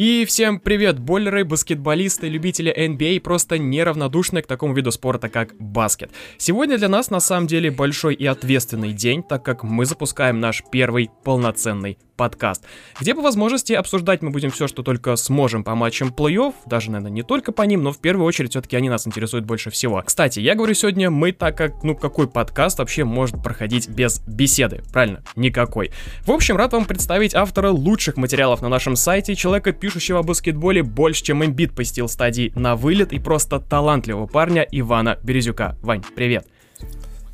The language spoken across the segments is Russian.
И всем привет, бойлеры, баскетболисты, любители NBA и просто неравнодушные к такому виду спорта, как баскет. Сегодня для нас на самом деле большой и ответственный день, так как мы запускаем наш первый полноценный подкаст, где по возможности обсуждать мы будем все, что только сможем по матчам плей-офф, даже, наверное, не только по ним, но в первую очередь все-таки они нас интересуют больше всего. Кстати, я говорю сегодня мы, так как, ну, какой подкаст вообще может проходить без беседы? Правильно, никакой. В общем, рад вам представить автора лучших материалов на нашем сайте, человека, пишущего о баскетболе больше, чем имбит посетил стадии на вылет и просто талантливого парня Ивана Березюка. Вань, привет.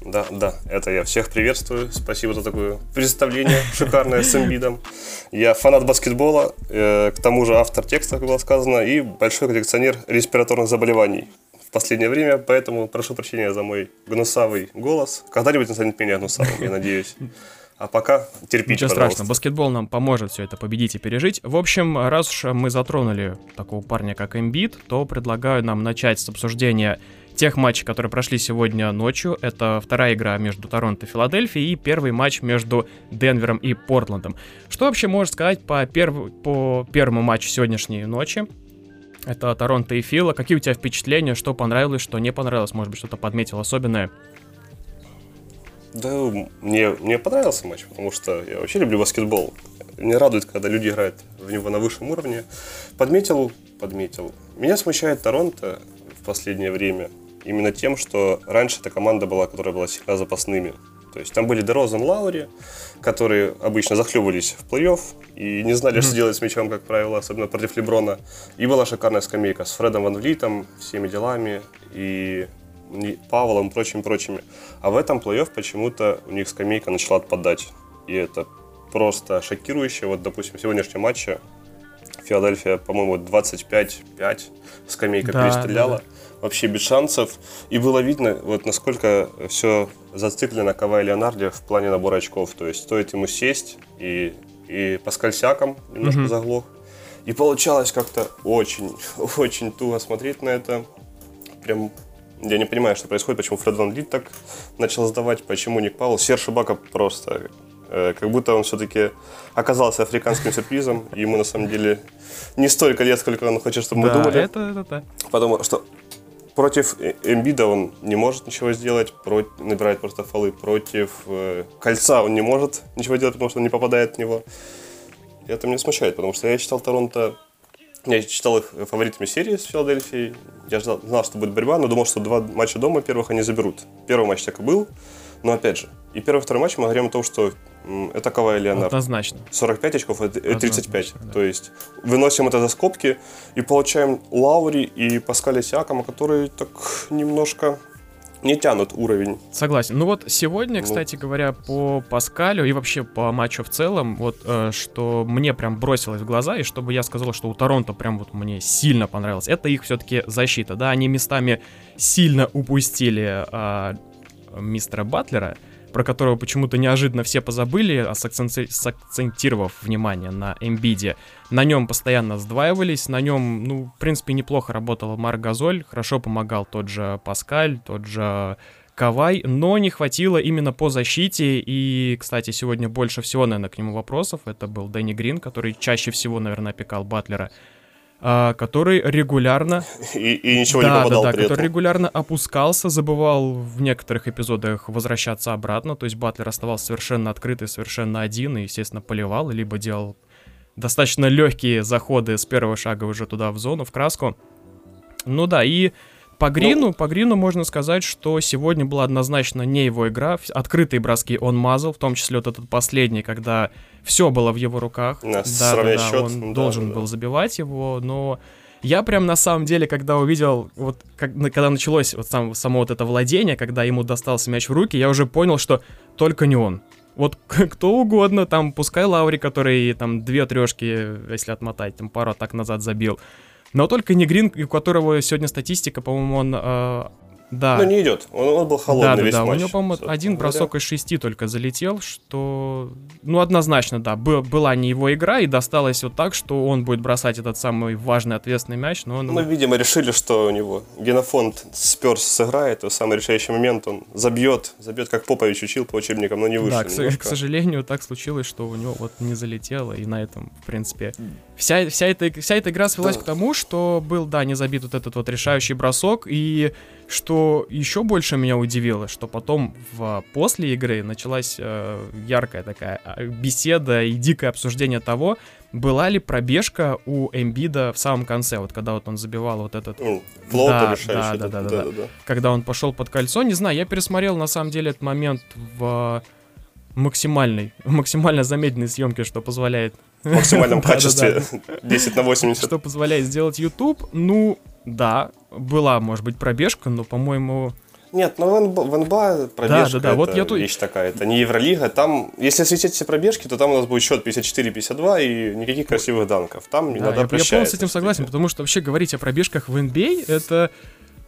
Да, да, это я. Всех приветствую. Спасибо за такое представление шикарное с Эмбидом. Я фанат баскетбола, э, к тому же автор текста, как было сказано, и большой коллекционер респираторных заболеваний в последнее время, поэтому прошу прощения за мой гнусавый голос. Когда-нибудь он станет менее гнусавым, я надеюсь. А пока терпите, Ничего страшного, баскетбол нам поможет все это победить и пережить. В общем, раз уж мы затронули такого парня, как Эмбит, то предлагаю нам начать с обсуждения тех матчей, которые прошли сегодня ночью. Это вторая игра между Торонто и Филадельфией и первый матч между Денвером и Портландом. Что вообще можешь сказать по, перв... по первому матчу сегодняшней ночи? Это Торонто и Фила. Какие у тебя впечатления, что понравилось, что не понравилось? Может быть, что-то подметил особенное? Да, мне, мне понравился матч, потому что я вообще люблю баскетбол. Мне радует, когда люди играют в него на высшем уровне. Подметил, подметил. Меня смущает Торонто в последнее время именно тем, что раньше эта команда была, которая была всегда запасными. То есть там были Дерозен, Лаури, которые обычно захлебывались в плей-офф и не знали, mm-hmm. что делать с мячом, как правило, особенно против Леброна. И была шикарная скамейка с Фредом Ван Влитом, всеми делами и Павлом и прочими, прочими. А в этом плей-офф почему-то у них скамейка начала отпадать. И это просто шокирующе. Вот, допустим, в сегодняшнем матче Филадельфия, по-моему, 25-5 скамейка да, перестреляла. Да, да вообще без шансов. И было видно, вот насколько все зациклено Кавай Леонарде в плане набора очков. То есть стоит ему сесть и, и по скользякам немножко mm-hmm. заглох. И получалось как-то очень, очень туго смотреть на это. Прям я не понимаю, что происходит, почему Фред Ван Лит так начал сдавать, почему Ник Паул. Серж Бака просто э, как будто он все-таки оказался африканским сюрпризом. Ему на самом деле не столько лет, сколько он хочет, чтобы мы да, думали. Это, это, это. Потому что против Эмбида он не может ничего сделать, про... набирает просто фолы. Против э, Кольца он не может ничего делать, потому что он не попадает в него. И это меня смущает, потому что я читал Торонто, я читал их фаворитами серии с Филадельфией. Я ждал, знал, что будет борьба, но думал, что два матча дома первых они заберут. Первый матч так и был, но опять же, и первый второй матч мы говорим о том, что это Кавай Леонард. Однозначно. 45 очков и 35. Да. То есть выносим это за скобки и получаем Лаури и Паскаля Сиакома, которые так немножко не тянут уровень. Согласен. Ну вот сегодня, ну. кстати говоря, по Паскалю и вообще по матчу в целом, вот э, что мне прям бросилось в глаза, и чтобы я сказал, что у Торонто прям вот мне сильно понравилось, это их все-таки защита. Да, они местами сильно упустили э, мистера Батлера, про которого почему-то неожиданно все позабыли, а сакцентировав внимание на Эмбиде. На нем постоянно сдваивались, на нем, ну, в принципе, неплохо работал Марк Газоль, хорошо помогал тот же Паскаль, тот же Кавай, но не хватило именно по защите. И, кстати, сегодня больше всего, наверное, к нему вопросов. Это был Дэнни Грин, который чаще всего, наверное, опекал Батлера который регулярно... И, и ничего да, не попадал да, да, при который этом. регулярно опускался, забывал в некоторых эпизодах возвращаться обратно, то есть Батлер оставался совершенно открытый, совершенно один и, естественно, поливал, либо делал достаточно легкие заходы с первого шага уже туда в зону, в краску. Ну да, и по Грину, ну, по Грину можно сказать, что сегодня была однозначно не его игра. Открытые броски он мазал, в том числе вот этот последний, когда все было в его руках. Да, да, да, счет, он да, должен да. был забивать его, но я прям на самом деле, когда увидел, вот как, когда началось вот сам, само вот это владение, когда ему достался мяч в руки, я уже понял, что только не он. Вот кто угодно, там, пускай Лаури, который там две трешки, если отмотать, там пару так назад забил, но только не Грин, у которого сегодня статистика, по-моему, он э, Да. Ну, не идет. Он, он был холодный да, весь да, матч. У него, по-моему, один бросок из шести только залетел, что... Ну, однозначно, да, был, была не его игра, и досталось вот так, что он будет бросать этот самый важный ответственный мяч, но он... Ну, видимо, решили, что у него генофонд Сперс сыграет, в самый решающий момент он забьет, забьет, как Попович учил по учебникам, но не выше. Да, к, к сожалению, так случилось, что у него вот не залетело, и на этом, в принципе, вся, вся, эта, вся эта игра свелась да. к тому, что был, да, не забит вот этот вот решающий бросок, и что еще больше меня удивило, что потом в, после игры началась э, яркая такая а, беседа и дикое обсуждение того, была ли пробежка у Эмбида в самом конце, вот когда вот он забивал вот этот... Mm, флоу да, да, да, да, да, да, да, да. Когда он пошел под кольцо, не знаю, я пересмотрел на самом деле этот момент в максимальной, максимально замедленной съемке, что позволяет... В максимальном качестве 10 на 80. Что позволяет сделать YouTube. Ну, да, была, может быть, пробежка, но, по-моему... Нет, ну в НБА пробежка да, да, да. Вот я тут... вещь такая, это не Евролига. Там, если светить все пробежки, то там у нас будет счет 54-52 и никаких красивых данков. Там да, иногда я, я полностью с этим согласен, потому что вообще говорить о пробежках в NBA это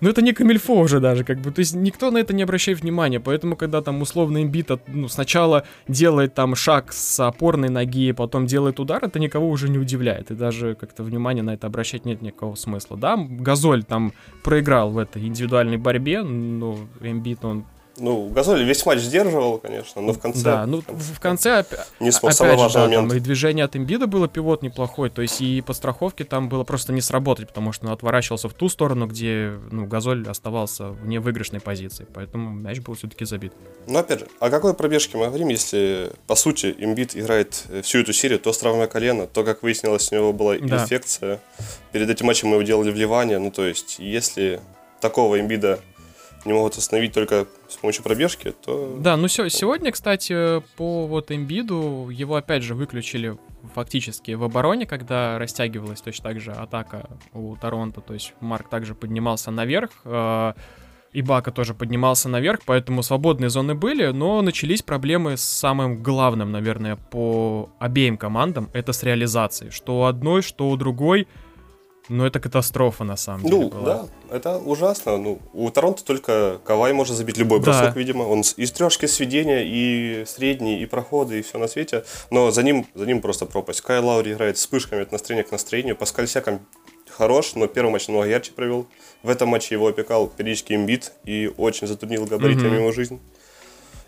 ну, это не камильфо уже даже, как бы. То есть никто на это не обращает внимания. Поэтому, когда там условно имбит ну, сначала делает там шаг с опорной ноги, потом делает удар, это никого уже не удивляет. И даже как-то внимание на это обращать нет никакого смысла. Да, Газоль там проиграл в этой индивидуальной борьбе, но имбит он ну, Газоль весь матч сдерживал, конечно, но в конце... Да, ну в конце, не смог, опять же, да, момент. там и движение от имбида было пивот неплохой, то есть и по страховке там было просто не сработать, потому что он отворачивался в ту сторону, где, ну, Газоль оставался в невыигрышной позиции, поэтому мяч был все-таки забит. Ну, опять же, о какой пробежке мы говорим, если, по сути, имбит играет всю эту серию, то с травмой колена, то, как выяснилось, у него была да. инфекция. Перед этим матчем мы его делали в Ливане, ну, то есть, если такого имбида не могут остановить только с помощью пробежки, то... Да, ну все, сегодня, кстати, по вот Эмбиду, его опять же выключили фактически в обороне, когда растягивалась точно так же атака у Торонто, то есть Марк также поднимался наверх, э, и Бака тоже поднимался наверх, поэтому свободные зоны были, но начались проблемы с самым главным, наверное, по обеим командам, это с реализацией, что у одной, что у другой — ну, это катастрофа, на самом деле. Ну, была. да, это ужасно. Ну, у Торонто только Кавай может забить любой бросок, да. видимо. Он из трешки сведения, и средний, и проходы, и все на свете. Но за ним, за ним просто пропасть. Кай Лаури играет вспышками от настроения к настроению. Паскаль Сяком хорош, но первый матч намного ярче провел. В этом матче его опекал периодически имбит и очень затруднил габаритами mm-hmm. его жизнь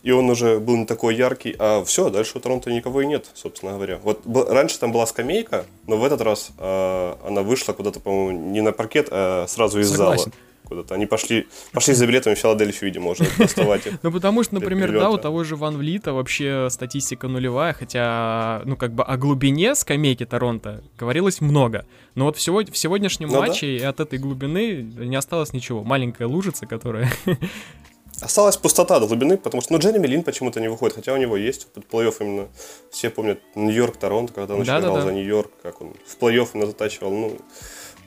и он уже был не такой яркий, а все, дальше у Торонто никого и нет, собственно говоря. Вот раньше там была скамейка, но в этот раз э, она вышла куда-то, по-моему, не на паркет, а сразу из Согласен. зала куда-то. Они пошли, пошли за билетами в Филадельфию, видимо, уже доставать их. Ну, потому что, например, да, у того же Ван Влита вообще статистика нулевая, хотя, ну, как бы о глубине скамейки Торонто говорилось много. Но вот в, сегодня, в сегодняшнем ну, матче да. от этой глубины не осталось ничего. Маленькая лужица, которая Осталась пустота до глубины, потому что, ну, Джереми Лин почему-то не выходит, хотя у него есть под плей-офф именно. Все помнят Нью-Йорк, Торонто, когда он да, играл да, да. за Нью-Йорк, как он в плей-офф именно затачивал. Ну,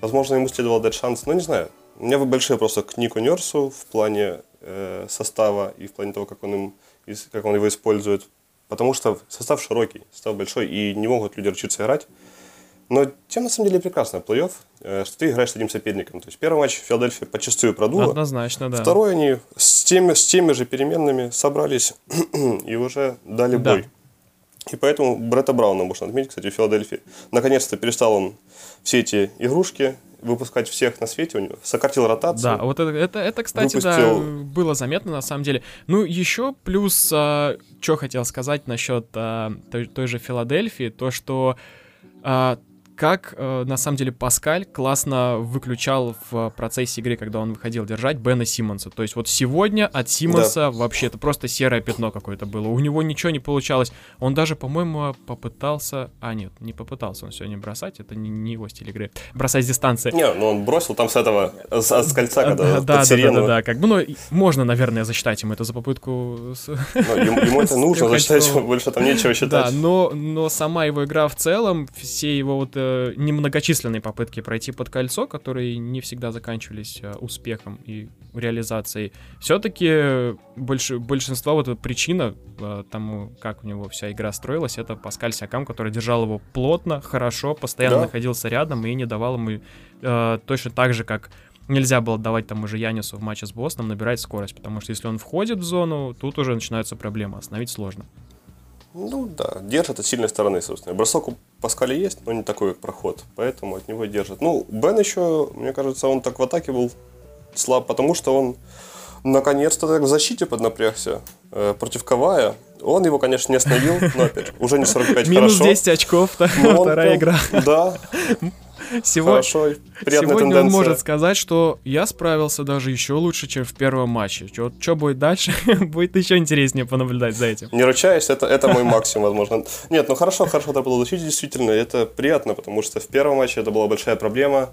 возможно, ему следовало дать шанс, но не знаю. У меня большие просто к Нику Нерсу в плане э, состава и в плане того, как он, им, как он его использует. Потому что состав широкий, состав большой, и не могут люди учиться играть. Но тем на самом деле прекрасно плей-офф, э, что ты играешь с одним соперником. То есть первый матч в Филадельфии почастую продуло. Однозначно, да. Второй они с теми, с теми же переменными собрались и уже дали бой. Да. И поэтому Бретта Брауна можно отметить, кстати, в Филадельфии. Наконец-то перестал он все эти игрушки выпускать всех на свете, у него сократил ротацию. Да, вот это, это, это кстати, выпустил... да, было заметно на самом деле. Ну, еще плюс, а, что хотел сказать насчет а, той, той же Филадельфии, то, что а, как э, на самом деле Паскаль классно выключал в процессе игры, когда он выходил держать Бена Симмонса. То есть вот сегодня от Симмонса да. вообще это просто серое пятно какое-то было. У него ничего не получалось. Он даже, по-моему, попытался... А, нет, не попытался он сегодня бросать. Это не, не его стиль игры. Бросать с дистанции. Не, ну он бросил там с этого, с, с кольца, когда да, да, да, да, да, как бы, ну, можно, наверное, засчитать ему это за попытку... Ну, ему, ему это нужно засчитать, больше там нечего считать. Да, но, но сама его игра в целом, все его вот э, немногочисленные попытки пройти под кольцо, которые не всегда заканчивались э, успехом и реализацией, все-таки больше, большинство вот причина э, тому, как у него вся игра строилась, это Паскаль Сякам, который держал его плотно, хорошо, постоянно да. находился рядом и не давал ему э, точно так же, как нельзя было давать тому же Янису в матче с Бостоном набирать скорость, потому что если он входит в зону, тут уже начинаются проблемы, остановить сложно. Ну да, держит от сильной стороны, собственно. Бросок у Паскаля есть, но не такой, как проход, поэтому от него держит. Ну, Бен еще, мне кажется, он так в атаке был слаб, потому что он наконец-то так в защите поднапрягся э, против Кавая. Он его, конечно, не остановил, но опять же, уже не 45 Минус хорошо. 10 очков, вторая игра. Да, Сегодня, хорошо, сегодня он может сказать, что я справился даже еще лучше, чем в первом матче. Что будет дальше, будет еще интереснее понаблюдать за этим. Не ручаюсь, это, это мой максимум, возможно. Нет, ну хорошо, хорошо это было защитить, действительно, это приятно, потому что в первом матче это была большая проблема.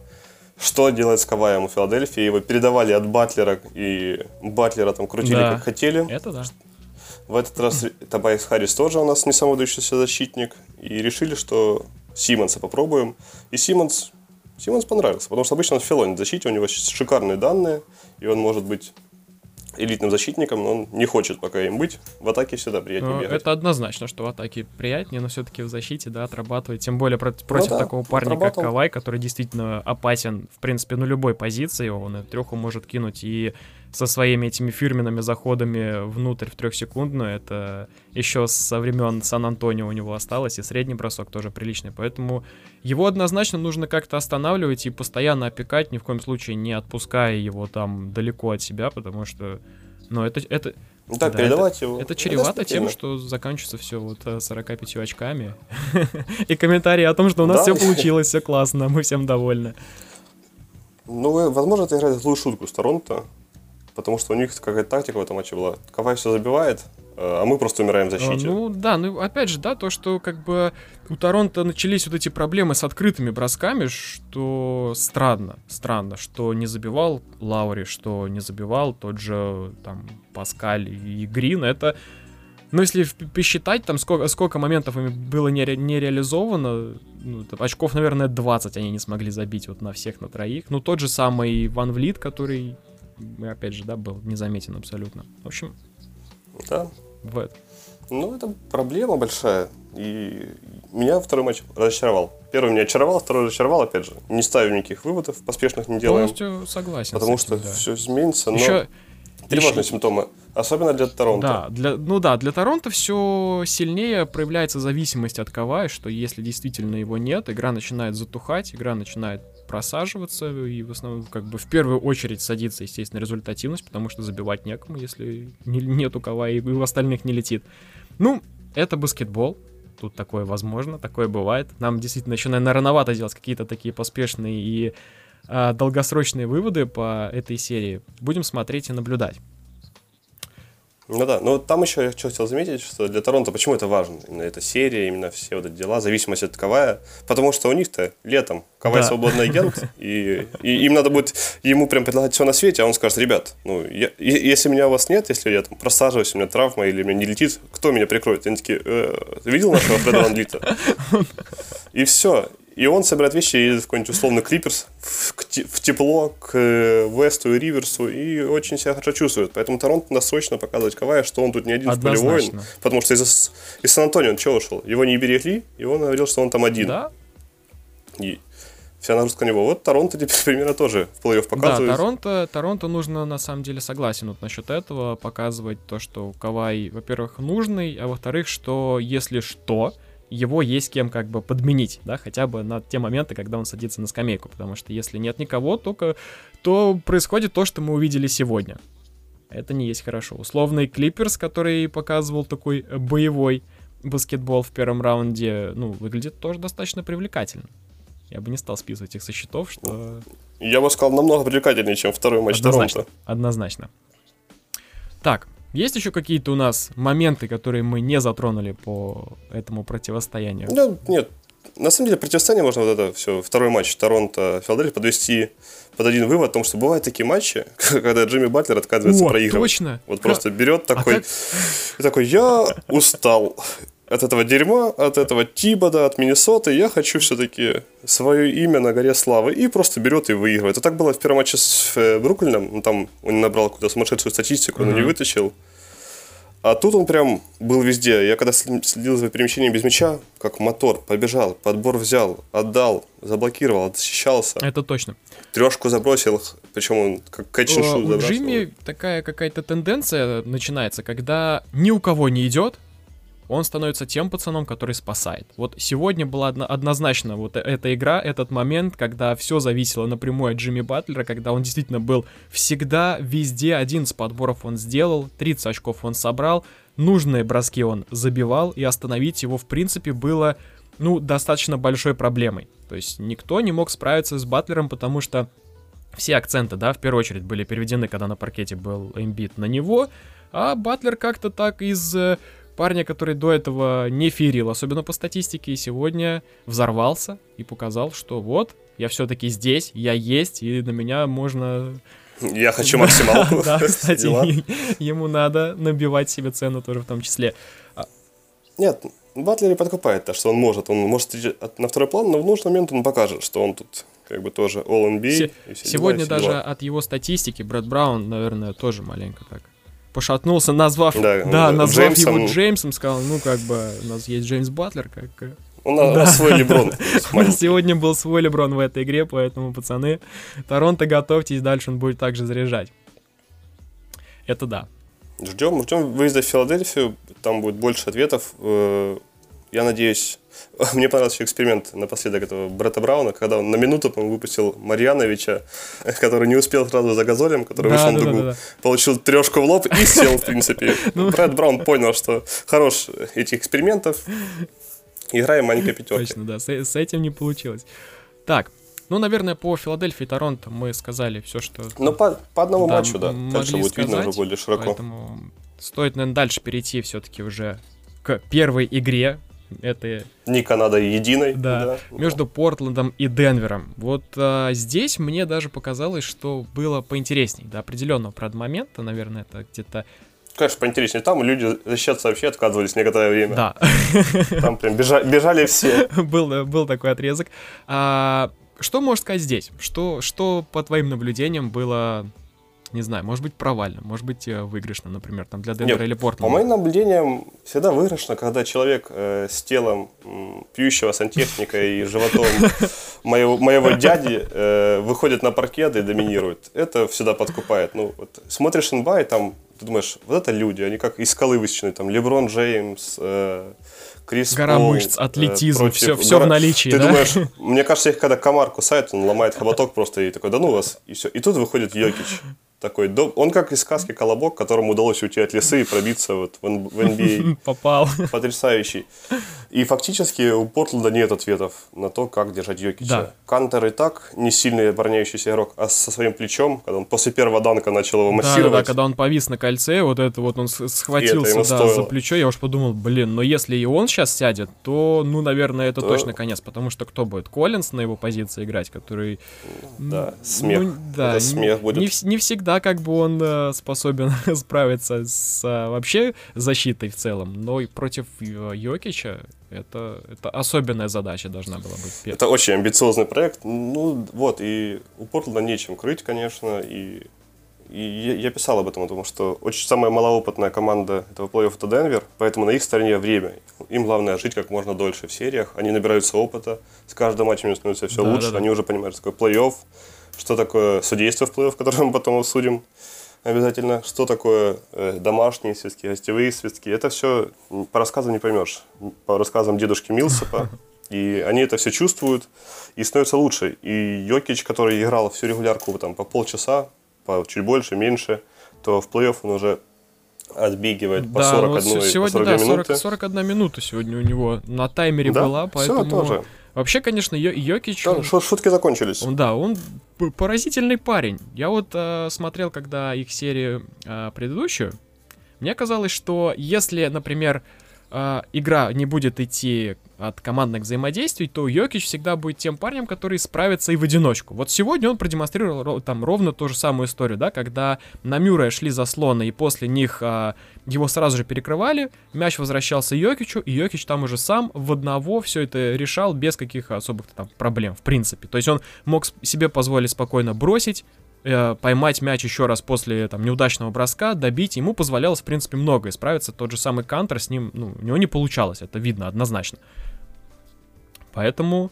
Что делать с Каваем у Филадельфии? Его передавали от Батлера, и Батлера там крутили Да. как хотели. Это да. В этот раз Табайс Харрис тоже у нас не самый выдающийся защитник. И решили, что Симмонса попробуем. И Симмонс, Симмонс понравился, потому что обычно он филонит в защите, у него шикарные данные, и он может быть элитным защитником, но он не хочет пока им быть. В атаке всегда приятнее Ну, бегать. это однозначно, что в атаке приятнее, но все-таки в защите, да, отрабатывать. Тем более против, против да, такого парня, как. Кавай, который действительно опасен, в принципе, на любой позиции. Он и треху может кинуть и со своими этими фирменными заходами внутрь в трехсекундную. Это еще со времен Сан-Антонио у него осталось, и средний бросок тоже приличный. Поэтому его однозначно нужно как-то останавливать и постоянно опекать, ни в коем случае не отпуская его там далеко от себя, потому что, ну, это, это, Ну так, да, передавать его. это чревато тем, что заканчивается все вот э, 45 очками. И комментарии о том, что у нас Да. все получилось, все классно, мы всем довольны. Ну, э, возможно, это играет злую шутку с Торонто, потому что у них какая-то тактика в этом матче была. Кавай все забивает, э, а мы просто умираем в Э, защите. Ну да, ну опять же, да, то, что как бы у Торонто начались вот эти проблемы с открытыми бросками, что странно, странно, что не забивал Лаури, что не забивал тот же там Паскаль и Грин, это ну, если посчитать, там сколько, сколько моментов ими было не, ре- не реализовано, ну, там очков, наверное, 20 они не смогли забить вот на всех, на троих. Ну, тот же самый Ван Влит, который, опять же, да, был незаметен абсолютно. В общем, Да. в это. Ну, это проблема большая. И меня второй матч разочаровал. Первый меня очаровал, второй разочаровал, опять же. Не ставим никаких выводов, поспешных не делаем. Полностью согласен. Потому с что этим, да. все изменится, но Еще, тревожные еще- симптомы. Особенно для Торонто. да, для, ну да, для Торонто все сильнее проявляется зависимость от Кавая, что если действительно его нет, игра начинает затухать, игра начинает просаживаться, и в основном, как бы, в первую очередь садится, естественно, результативность, потому что забивать некому, если не- нету Кавая, и у остальных не летит. Ну, это баскетбол, тут такое возможно, такое бывает. Нам действительно еще, наверное, рановато делать какие-то такие поспешные и а, долгосрочные выводы по этой серии. Будем смотреть и наблюдать. Ну да, но там еще я хотел заметить, что для Торонто почему это важно, именно эта серия, именно все вот эти дела, зависимость от Кавая, потому что у них-то летом Кавай Да. свободный агент, и, и им надо будет ему прям предлагать все на свете, а он скажет, ребят, ну, я- если меня у вас нет, если я там просаживаюсь, у меня травма или мне не летит, кто меня прикроет? Они такие, «Э, видел нашего Фреда Ван Влита?» И все. И он собирает вещи и едет в какой-нибудь условный Клиперс в, тепло к э, Весту и Риверсу и очень себя хорошо чувствует. Поэтому Торонто надо срочно показывать Кавая, что он тут не один в поле воин. Однозначно. Потому что из, из Сан-Антонио он чего ушел? Его не берегли, и он говорил, что он там один. Да, И вся нагрузка на него. Вот Торонто теперь примерно тоже в плей-офф Да, показывает. Торонто, Торонто нужно, на самом деле, согласен вот насчет этого, показывать то, что Кавай, во-первых, нужный, а во-вторых, что если что, его есть кем как бы подменить, да, хотя бы на те моменты, когда он садится на скамейку, потому что если нет никого, только то происходит то, что мы увидели сегодня. Это не есть хорошо. Условный Клиперс, который показывал такой боевой баскетбол в первом раунде, ну, выглядит тоже достаточно привлекательно. Я бы не стал списывать их со счетов, что Я бы сказал, намного привлекательнее, чем второй матч Однозначно. Торонто. Однозначно. Так, есть еще какие-то у нас моменты, которые мы не затронули по этому противостоянию? Ну, нет, на самом деле противостояние можно вот это все, второй матч Торонто Филадельфия подвести под один вывод о том, что бывают такие матчи, когда Джимми Батлер отказывается О, проигрывать. точно! Вот просто берет такой, как- и такой, я устал от этого дерьма, от этого Тибода, от Миннесоты, я хочу все-таки свое имя на горе славы, и просто берет и выигрывает. И так было в первом матче с э, Бруклином, там он набрал какую-то сумасшедшую статистику, но не вытащил. А тут он прям был везде. Я когда следил за перемещением без мяча, как мотор, побежал, подбор взял, отдал, заблокировал, защищался. Это точно. Трешку забросил, причем он как кэтчиншу забросил. У Джимми такая какая-то тенденция начинается, когда ни у кого не идет, он становится тем пацаном, который спасает. Вот сегодня была одно, однозначно вот э, эта игра, этот момент, когда все зависело напрямую от Джимми Батлера, когда он действительно был всегда, везде, один с подборов он сделал, 30 очков он собрал, нужные броски он забивал, и остановить его, в принципе, было, ну, достаточно большой проблемой. То есть никто не мог справиться с Батлером, потому что все акценты, да, в первую очередь были переведены, когда на паркете был имбит на него, а Батлер как-то так из э, парня, который до этого не ферил, особенно по статистике, и сегодня взорвался и показал, что вот, я все-таки здесь, я есть, и на меня можно... Я хочу максималку. Да, кстати, ему надо набивать себе цену тоже в том числе. А Нет, Батлер подкупает то, что он может. Он может на второй план, но в нужный момент он покажет, что он тут как бы тоже All-NBA. Сегодня даже от его статистики Брэд Браун, наверное, тоже маленько так пошатнулся, назвав, да, да назвав Джеймсом... его Джеймсом, сказал, ну, как бы, у нас есть Джеймс Батлер, как... У нас да. свой Леброн. Сегодня был свой Леброн в этой игре, поэтому, пацаны, Торонто, готовьтесь, дальше он будет также заряжать. Это да. Ждем, ждем выезда в Филадельфию, там будет больше ответов. Э, я надеюсь, мне понравился еще эксперимент напоследок этого Бретта Брауна, когда он на минуту, по выпустил Марьяновича, который не успел сразу за газолем, который да, вышел да, на дугу, да, да, получил трешку в лоб и сел, в принципе. Ну. Брэд Браун понял, что хорош этих экспериментов, играем маленькой пятеркой. Точно, да, с, с этим не получилось. Так, ну, наверное, по Филадельфии и Торонто мы сказали все, что... Ну, по, по одному да, матчу, да. Дальше будет сказать, видно уже более широко. Поэтому стоит, наверное, дальше перейти все-таки уже к первой игре это... Не Канада единой. Да, да. между Портландом и Денвером. Вот а, здесь мне даже показалось, что было поинтересней. До определенного, правда, момента, наверное, это где-то Конечно, поинтереснее. Там люди защищаться вообще отказывались некоторое время. Да. Там прям бежали, бежали все. был, был такой отрезок. А, что можешь сказать здесь? Что, что по твоим наблюдениям было не знаю, может быть провально, может быть э, выигрышно, например, там для Денвера или Портленда. По моим наблюдениям, всегда выигрышно, когда человек э, с телом э, пьющего сантехника и животом моего, моего дяди э, выходит на паркет и доминирует. Это всегда подкупает. Ну, вот, смотришь инба, и там ты думаешь, вот это люди, они как из скалы высечены, там Леброн Джеймс, э, Крис Гора Пол, мышц, атлетизм, э, все, все гора... в наличии, Ты да? думаешь, мне кажется, их когда комар кусает, он ломает хоботок просто и такой, да ну вас, и все. И тут выходит Йокич такой, он как из сказки Колобок, которому удалось уйти от лесы и пробиться вот в, NBA. Попал. Потрясающий. И фактически у Портленда нет ответов на то, как держать Йокича. Да. Кантер и так не сильный обороняющийся игрок, а со своим плечом, когда он после первого данка начал его массировать. Да, да, когда он повис на кольце, вот это вот он схватился да, за плечо, я уж подумал, блин, но если и он сейчас сядет, то, ну, наверное, это да. точно конец, потому что кто будет? Коллинс на его позиции играть, который... Да, смех. Ну, да, это смех будет. Не, не всегда да, как бы он э, способен справиться с э, вообще защитой в целом, но и против э, Йокича это, это особенная задача должна была быть. Это очень амбициозный проект. Ну вот, и у Портленда нечем крыть, конечно, и и я писал об этом, потому что очень самая малоопытная команда этого плей-оффа это Денвер, поэтому на их стороне время. Им главное жить как можно дольше в сериях. Они набираются опыта, с каждым матчем становится все да, лучше, да, да. они уже понимают, что такое плей-офф, что такое судейство в плей-офф, которое мы потом обсудим обязательно, что такое э, домашние свистки, гостевые свистки. Это все по рассказам не поймешь. По рассказам дедушки Милсопа. И они это все чувствуют и становятся лучше. И Йокич, который играл всю регулярку там, по полчаса, по чуть больше, меньше, то в плей-офф он уже отбегивает по да, 41 вот сегодня, по 40 да, 40, 41 минута сегодня у него на таймере да, была, поэтому... Все тоже. Вообще, конечно, Йо- Йокич... Да, шутки закончились. Он, да, он поразительный парень. Я вот э, смотрел, когда их серию э, предыдущую, мне казалось, что если, например, э, игра не будет идти от командных взаимодействий, то Йокич всегда будет тем парнем, который справится и в одиночку. Вот сегодня он продемонстрировал там ровно ту же самую историю, да, когда на Мюррея шли заслоны, и после них а, его сразу же перекрывали, мяч возвращался Йокичу, и Йокич там уже сам в одного все это решал без каких особых там проблем, в принципе. То есть он мог себе позволить спокойно бросить, э, поймать мяч еще раз после там, неудачного броска, добить, ему позволялось, в принципе, много. И справиться тот же самый Кантер с ним, ну, у него не получалось, это видно однозначно. Поэтому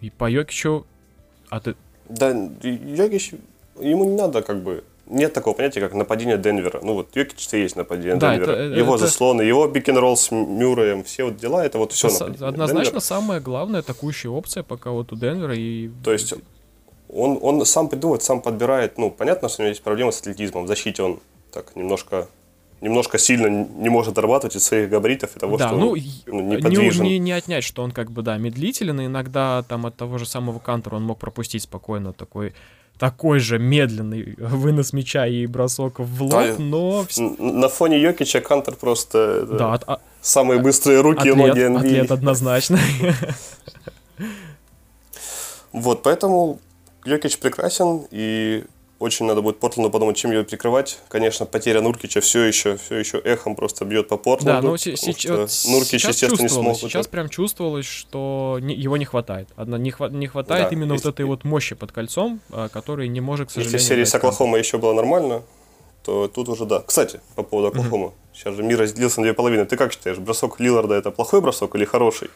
и по Йокичу... А ты... Да, Йокич, ему не надо как бы нет такого понятия, как нападение Денвера. Ну вот Йокич есть нападение да, Денвера. Это, его это... заслоны, его пик-н-ролл с Мюрреем, все вот дела, это вот все это нападение Однозначно Денвера. самая главная атакующая опция пока вот у Денвера. И... То есть он, он сам придумывает, сам подбирает. Ну, понятно, что у него есть проблемы с атлетизмом. В защите он так немножко немножко сильно не может дорабатывать из своих габаритов и того, да, что ну, ну, неподвижен. Не, не, не отнять, что он как бы, да, медлителен, и иногда там от того же самого Кантера он мог пропустить спокойно такой такой же медленный вынос мяча и бросок в лоб, да, но... На фоне Йокича Кантер просто... Да, от, а, самые быстрые руки атлет, и ноги NBA. Атлет однозначно. Вот, поэтому Йокич прекрасен, и очень надо будет Портленду подумать, чем ее прикрывать. Конечно, потеря Нуркича все еще, все еще эхом просто бьет по Портленду. Да, но с- сейчас, Нуркич, естественно, не смог. Сейчас прям чувствовалось, что не, его не хватает. Одна, не, хва- не хватает да, именно если, вот этой вот мощи под кольцом, а, который не может, к сожалению... Если серия с Оклахома еще было нормально, то тут уже да. Кстати, по поводу Оклахома. Mm-hmm. Сейчас же мир разделился на две половины. Ты как считаешь, бросок Лиларда это плохой бросок или хороший?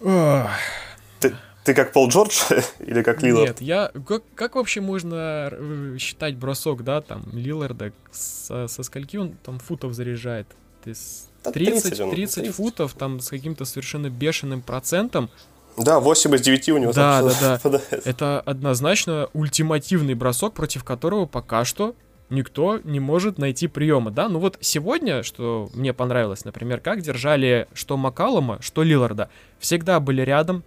Ты, ты как Пол Джордж или как Лилард? Нет, я... Как, как вообще можно э, считать бросок, да, там, Лиларда? Со, со скольки он там футов заряжает? Ты с 30, 30, 30, 30 футов, там, с каким-то совершенно бешеным процентом. Да, 8 из 9 у него да, да, да. Это однозначно ультимативный бросок, против которого пока что никто не может найти приема, да? Ну вот сегодня, что мне понравилось, например, как держали что Макалома, что Лиларда. Всегда были рядом,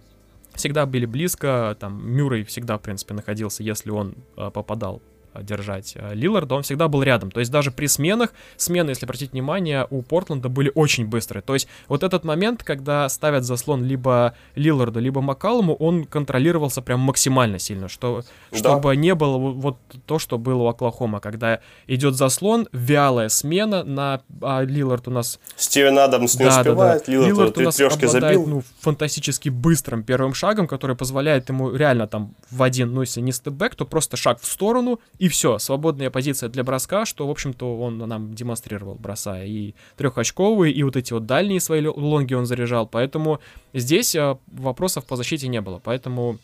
всегда были близко, там Мюррей всегда, в принципе, находился, если он э, попадал держать э, Лиларда, он всегда был рядом. То есть даже при сменах, смены, если обратить внимание, у Портленда были очень быстрые. То есть вот этот момент, когда ставят заслон либо Лиларду, либо Макалому, он контролировался прям максимально сильно, что, да. чтобы не было вот то, что было у Оклахома, когда идет заслон, вялая смена на а Лилард у нас... Стивен Адамс не да, успевает, да, да. Лилард, Лилард у нас обладает, забил. Ну, фантастически быстрым первым шагом, который позволяет ему реально там в один, ну если не степбэк, то просто шаг в сторону и все, свободная позиция для броска, что, в общем-то, он нам демонстрировал, бросая и трехочковые, и вот эти вот дальние свои лонги он заряжал, поэтому здесь а, вопросов по защите не было, поэтому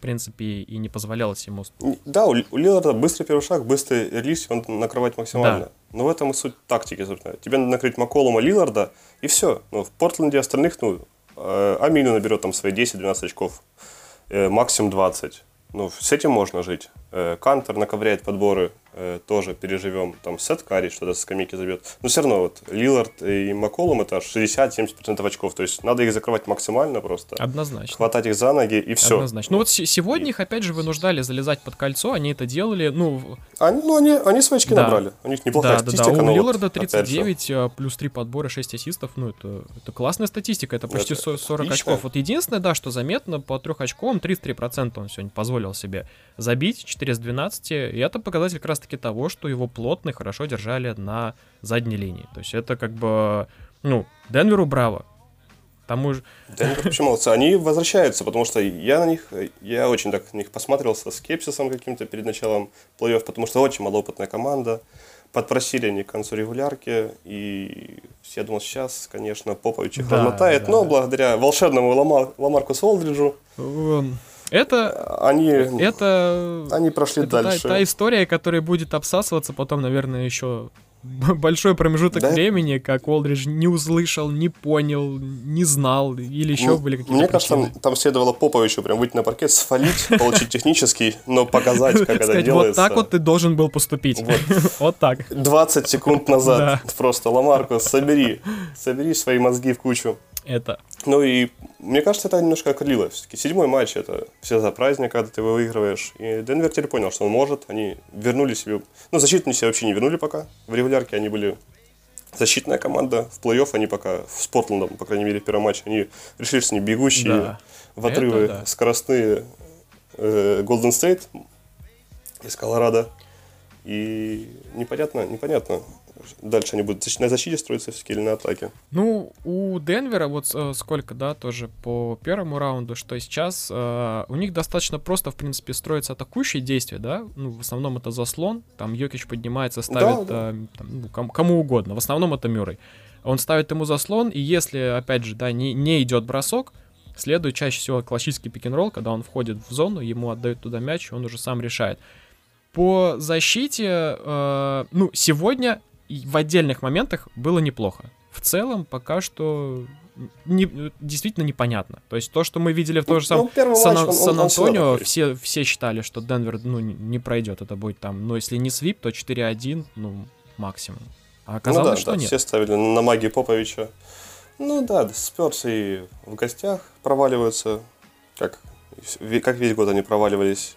в принципе, и не позволялось ему... Да, у, у Лиларда быстрый первый шаг, быстрый релиз, он накрывать максимально. Да. Но в этом и суть тактики, собственно. Тебе надо накрыть Макколума, Лиларда, и все. Ну, в Портленде остальных, ну, э, Амину наберет там свои 10-12 очков, э, максимум 20. Ну, с этим можно жить. Э, Кантер наковыряет подборы, э, тоже переживем. Там Сет Карри что-то с скамейки забьет. Но все равно вот Лилард и Маколум это 60-70% очков. То есть надо их закрывать максимально просто. Однозначно. Хватать их за ноги и все. Однозначно. Ну вот сегодня их опять же вынуждали залезать под кольцо. Они это делали, ну... Они, ну, они, они свои очки да. набрали. У них неплохая да, статистика. Да, да. У Лиларда вот, 39 э, плюс 3 подбора, 6 ассистов. Ну это, это классная статистика. Это почти это 40 отлично. очков. Вот единственное, да, что заметно, по 3 очкам 33% он сегодня позволил себе забить. 4 с 12 и это показатель как раз-таки того, что его плотно и хорошо держали на задней линии. То есть это как бы, ну, Денверу браво. Тому же... Денвер вообще молодцы. Они возвращаются, потому что я на них, я очень так на них посмотрел со скепсисом каким-то перед началом плей-офф, потому что очень малоопытная команда. Подпросили они к концу регулярки, и я думал, сейчас, конечно, Попович их да, размотает, да. но благодаря волшебному Ламар, Ламарку Солдриджу это, они, это, они прошли это дальше. Та, та история, которая будет обсасываться потом, наверное, еще большой промежуток да? времени, как Олдридж не услышал, не понял, не знал, или еще ну, были какие-то Мне причины. кажется, там следовало Поповичу прям выйти на паркет, сфалить, получить технический, но показать, как это делается. Вот так вот ты должен был поступить. Вот так. 20 секунд назад. Просто, Ламарко, собери, собери свои мозги в кучу это. Ну и мне кажется, это немножко окрылило. Все-таки седьмой матч это все за праздник, когда ты его выигрываешь. И Денвер теперь понял, что он может. Они вернули себе. Ну, защиту себе вообще не вернули пока. В регулярке они были защитная команда. В плей-офф они пока с Портландом, по крайней мере, в первом матче, они решили, что они бегущие да. в отрывы да. скоростные Голден э, Стейт из Колорадо. И непонятно, непонятно, дальше они будут на защите строиться все-таки или на атаке? Ну, у Денвера вот э, сколько, да, тоже по первому раунду, что сейчас э, у них достаточно просто, в принципе, строятся атакующие действия, да, ну, в основном это заслон, там Йокич поднимается, ставит да, да. Э, там, ну, кому, кому угодно, в основном это Мюррей. Он ставит ему заслон, и если, опять же, да, не, не идет бросок, следует чаще всего классический пик-н-ролл, когда он входит в зону, ему отдают туда мяч, он уже сам решает. По защите, э, ну, сегодня в отдельных моментах было неплохо. В целом, пока что не, действительно непонятно. То есть то, что мы видели в том же самом ну, Сан, Сан-Антонио, все, все считали, что Денвер ну, не пройдет. Это будет там, ну, если не свип, то 4-1, ну, максимум. А оказалось, ну, да, что да, нет. Все ставили на магии Поповича. Ну да, Сперс и в гостях проваливаются, как, как весь год они проваливались.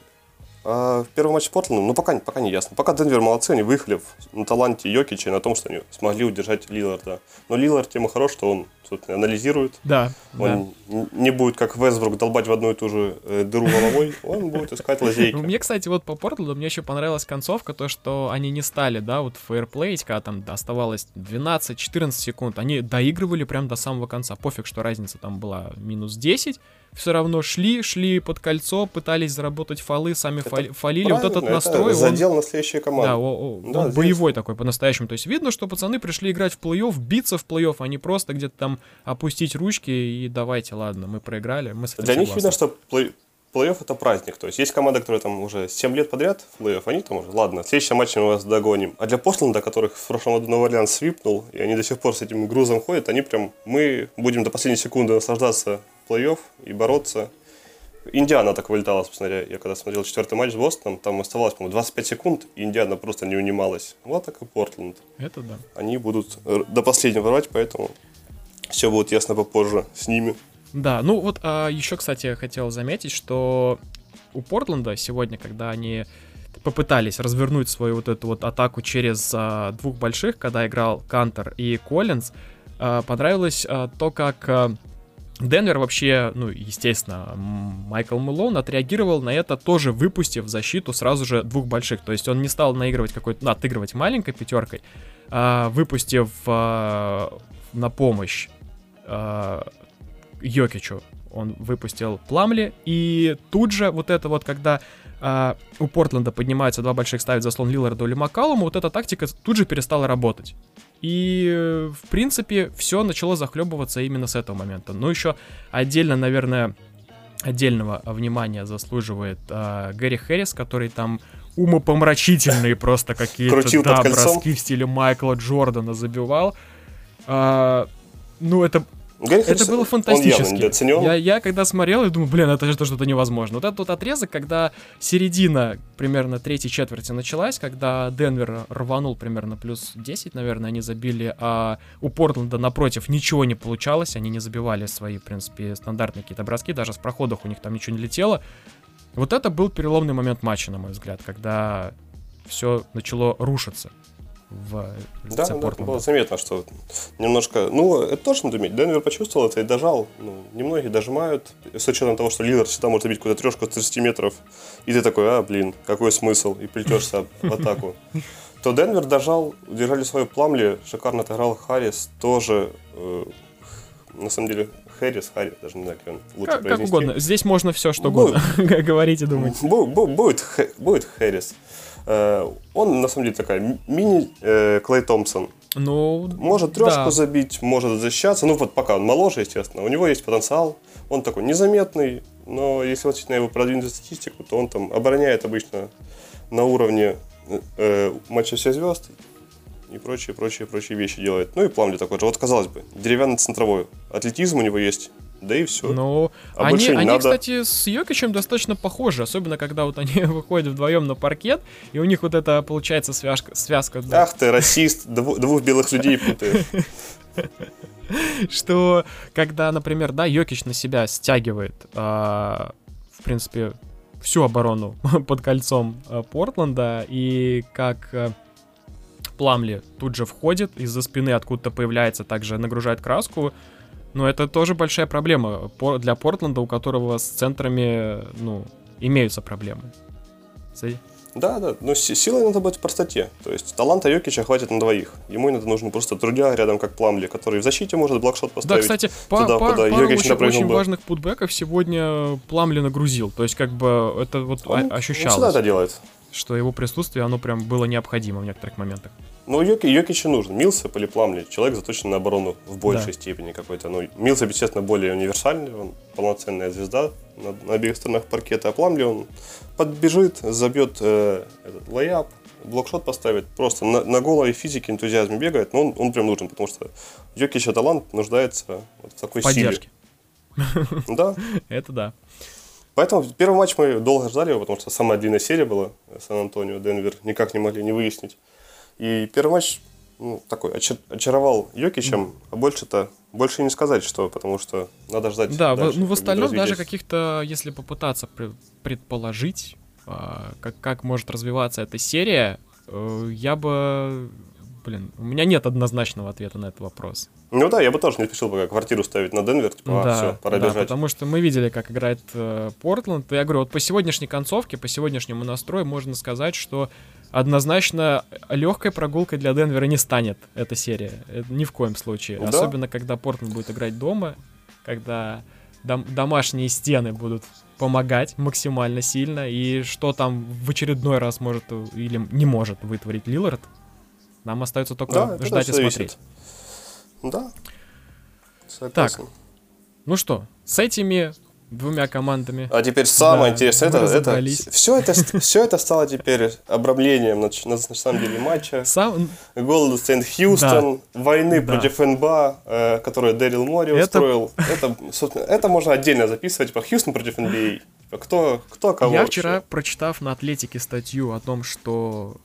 А в первом матче с Портландом, ну пока, пока не ясно. Пока Денвер молодцы, они выехали на таланте Йокича и на том, что они смогли удержать Лиларда. Но Лилард тема хорош, что он, собственно, анализирует. Да. Он да. не будет, как Весбрук, долбать в одну и ту же э, дыру головой, он будет искать лазейки. Мне, кстати, вот по Портленду мне еще понравилась концовка, то, что они не стали, да, вот фейерплеить, когда там оставалось 12-14 секунд, они доигрывали прям до самого конца. Пофиг, что разница там была минус 10, все равно шли, шли под кольцо, пытались заработать фолы, сами это фалили. Вот этот настрой... Это задел он, на следующие команды. Да, о, о, да он здесь... боевой такой по-настоящему. То есть видно, что пацаны пришли играть в плей-офф, биться в плей-офф, а не просто где-то там опустить ручки и давайте, ладно, мы проиграли, мы с Для согласны. них видно, что плей плей-офф это праздник. То есть есть команда, которая там уже 7 лет подряд в плей-офф, они там уже, ладно, в следующем матче мы вас догоним. А для Портленда, которых в прошлом году Новый Орлеан свипнул, и они до сих пор с этим грузом ходят, они прям, мы будем до последней секунды наслаждаться плей-офф и бороться. Индиана так вылетала, говоря, я когда смотрел четвертый матч с Бостоном, там оставалось, по-моему, 25 секунд, и Индиана просто не унималась. Вот так и Портленд. Это да. Они будут до последнего рвать, поэтому все будет ясно попозже с ними. Да, ну вот а, еще, кстати, хотел заметить, что у Портленда сегодня, когда они попытались развернуть свою вот эту вот атаку через а, двух больших, когда играл Кантер и Коллинз, а, понравилось а, то, как а, Денвер вообще, ну, естественно, Майкл Мэлоун отреагировал на это, тоже выпустив защиту сразу же двух больших. То есть он не стал наигрывать какой-то, ну, отыгрывать маленькой пятеркой, а, выпустив а, на помощь а, Йокичу. Он выпустил Пламли, и тут же вот это вот, когда а, у Портленда поднимаются два больших, ставят заслон Лилларду или Маккалуму, вот эта тактика тут же перестала работать. И, в принципе, все начало захлебываться именно с этого момента. Ну, еще отдельно, наверное, отдельного внимания заслуживает э, Гэри Хэрис, который там умопомрачительные просто какие-то да, броски в стиле Майкла Джордана забивал. А, ну, это это было фантастически. Я, я когда смотрел, я думаю, блин, это же что-то невозможно. Вот этот вот отрезок, когда середина примерно третьей четверти началась, когда Денвер рванул примерно плюс 10, наверное, они забили, а у Портленда напротив ничего не получалось, они не забивали свои, в принципе, стандартные какие-то броски, даже с проходов у них там ничего не летело. Вот это был переломный момент матча, на мой взгляд, когда все начало рушиться в да, да, было заметно, что немножко... Ну, это тоже надо уметь. Денвер почувствовал это и дожал. Ну, немногие дожимают. С учетом того, что лидер всегда может забить какую-то трешку с 30 метров. И ты такой, а, блин, какой смысл? И плетешься в атаку. То Денвер дожал, удержали свою пламли. Шикарно отыграл Харрис. Тоже, э, на самом деле, Харрис, Харрис, даже не знаю, как он лучше как, произнести. Как угодно. Здесь можно все, что будет, угодно говорить и думать. Будет, будет. Э, он, на самом деле, такая мини э, Томпсон. Ну, может трешку да. забить, может защищаться. Ну, вот пока он моложе, естественно. У него есть потенциал. Он такой незаметный, но если вот на его продвинутую статистику, то он там обороняет обычно на уровне э, матча всех звезд и прочие, прочие, прочие вещи делает. Ну и Пламли такой же. Вот, казалось бы, деревянный центровой. Атлетизм у него есть, да и все. Ну, а они, они надо... кстати, с Йокичем достаточно похожи, особенно когда вот они выходят вдвоем на паркет, и у них вот это получается связка. связка да. Ах ты, расист, двух, двух белых людей путаешь. Что, когда, например, да, Йокич на себя стягивает, а, в принципе, всю оборону под кольцом а, Портленда, и как а, Пламли тут же входит, из-за спины откуда-то появляется, также нагружает краску, но это тоже большая проблема для Портленда, у которого с центрами, ну, имеются проблемы. Да, да, но силой надо быть в простоте. То есть таланта Йокича хватит на двоих. Ему иногда нужно просто трудя рядом, как Пламли, который в защите может блокшот поставить. Да, кстати, туда, по, куда пару очень, очень важных путбеков сегодня Пламли нагрузил. То есть, как бы, это вот он, ощущалось. Он всегда это делает. Что его присутствие, оно прям было необходимо в некоторых моментах. Ну, Йоки, Йокичу нужен. Милсап или Пламли. Человек заточен на оборону в большей да. степени какой-то. Ну, Милсап, естественно, более универсальный. Он полноценная звезда на, на обеих сторонах паркета. А Пламли, он подбежит, забьет э, этот блокшот поставит. Просто на, на голой физике, энтузиазме бегает. Но он, он прям нужен, потому что Йокича талант нуждается вот в такой Поддержке. силе. Да. Это да. Поэтому первый матч мы долго ждали его, потому что самая длинная серия была Сан-Антонио, Денвер. Никак не могли не выяснить. И первый матч ну, такой очаровал Йокичем, а больше-то больше не сказать, что, потому что надо ждать. Да, дальше, в, ну в остальном даже каких-то, если попытаться предположить, а, как, как может развиваться эта серия, э, я бы... Блин, у меня нет однозначного ответа на этот вопрос. Ну да, я бы тоже не спешил бы квартиру ставить на Денвер, типа, а, да, все, пора да, бежать. потому что мы видели, как играет э, Портленд. Я говорю, вот по сегодняшней концовке, по сегодняшнему настрою можно сказать, что однозначно легкой прогулкой для Денвера не станет эта серия. Это ни в коем случае. Да? Особенно, когда Портленд будет играть дома, когда дом- домашние стены будут помогать максимально сильно, и что там в очередной раз может или не может вытворить Лилард, нам остается только да, ждать и смотреть. Да. Согласен. Так, ну что, с этими двумя командами. А теперь самое да, интересное, это, это, все, это, все это стало теперь обрамлением на, на, на самом деле матча. Сам... Golden State Хьюстон, да. войны да. против НБА, э, которую Дэрил Мори это... устроил. Это, собственно, это можно отдельно записывать, типа Хьюстон против. Типа, кто, кто кого Я вообще. вчера, прочитав на Атлетике статью о том, что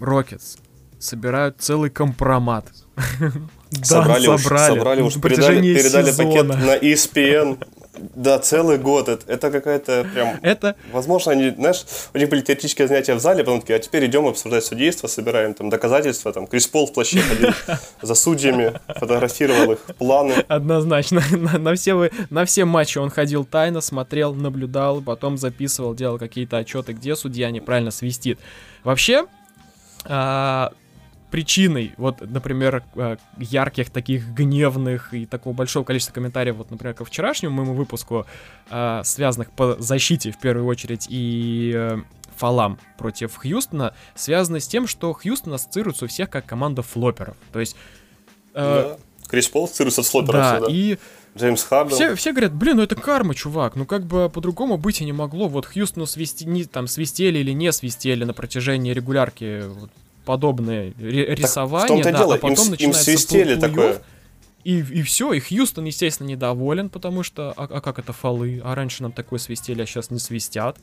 Рокетс собирают целый компромат. собрали, да, собрали. собрали уж, передали, передали пакет на ESPN. Да, целый год. Это, это какая-то прям... Это... Возможно, они, знаешь, у них были теоретические занятия в зале, потом такие, а теперь идем обсуждать судейство, собираем там доказательства, там Крис Пол в плаще ходил за судьями, фотографировал их планы. Однозначно. На, на, все, на все матчи он ходил тайно, смотрел, наблюдал, потом записывал, делал какие-то отчеты, где судья неправильно свистит. Вообще, а, причиной, вот, например, э, ярких таких гневных и такого большого количества комментариев, вот, например, ко вчерашнему моему выпуску, э, связанных по защите, в первую очередь, и э, фалам против Хьюстона, связаны с тем, что Хьюстон ассоциируется у всех как команда флоперов. То есть... Э. Крис Пол ассоциируется с флопером да, всегда. и... Джеймс Харден. Все, все говорят, блин, ну это карма, чувак. Ну как бы по-другому быть и не могло. Вот Хьюстону свисти, не, там, свистели или не свистели на протяжении регулярки вот, подобное рисование, да, дело. а потом им, начинается им свистели такое. И, и все, и Хьюстон, естественно, недоволен, потому что, а, а как это фолы? А раньше нам такое свистели, а сейчас не свистят.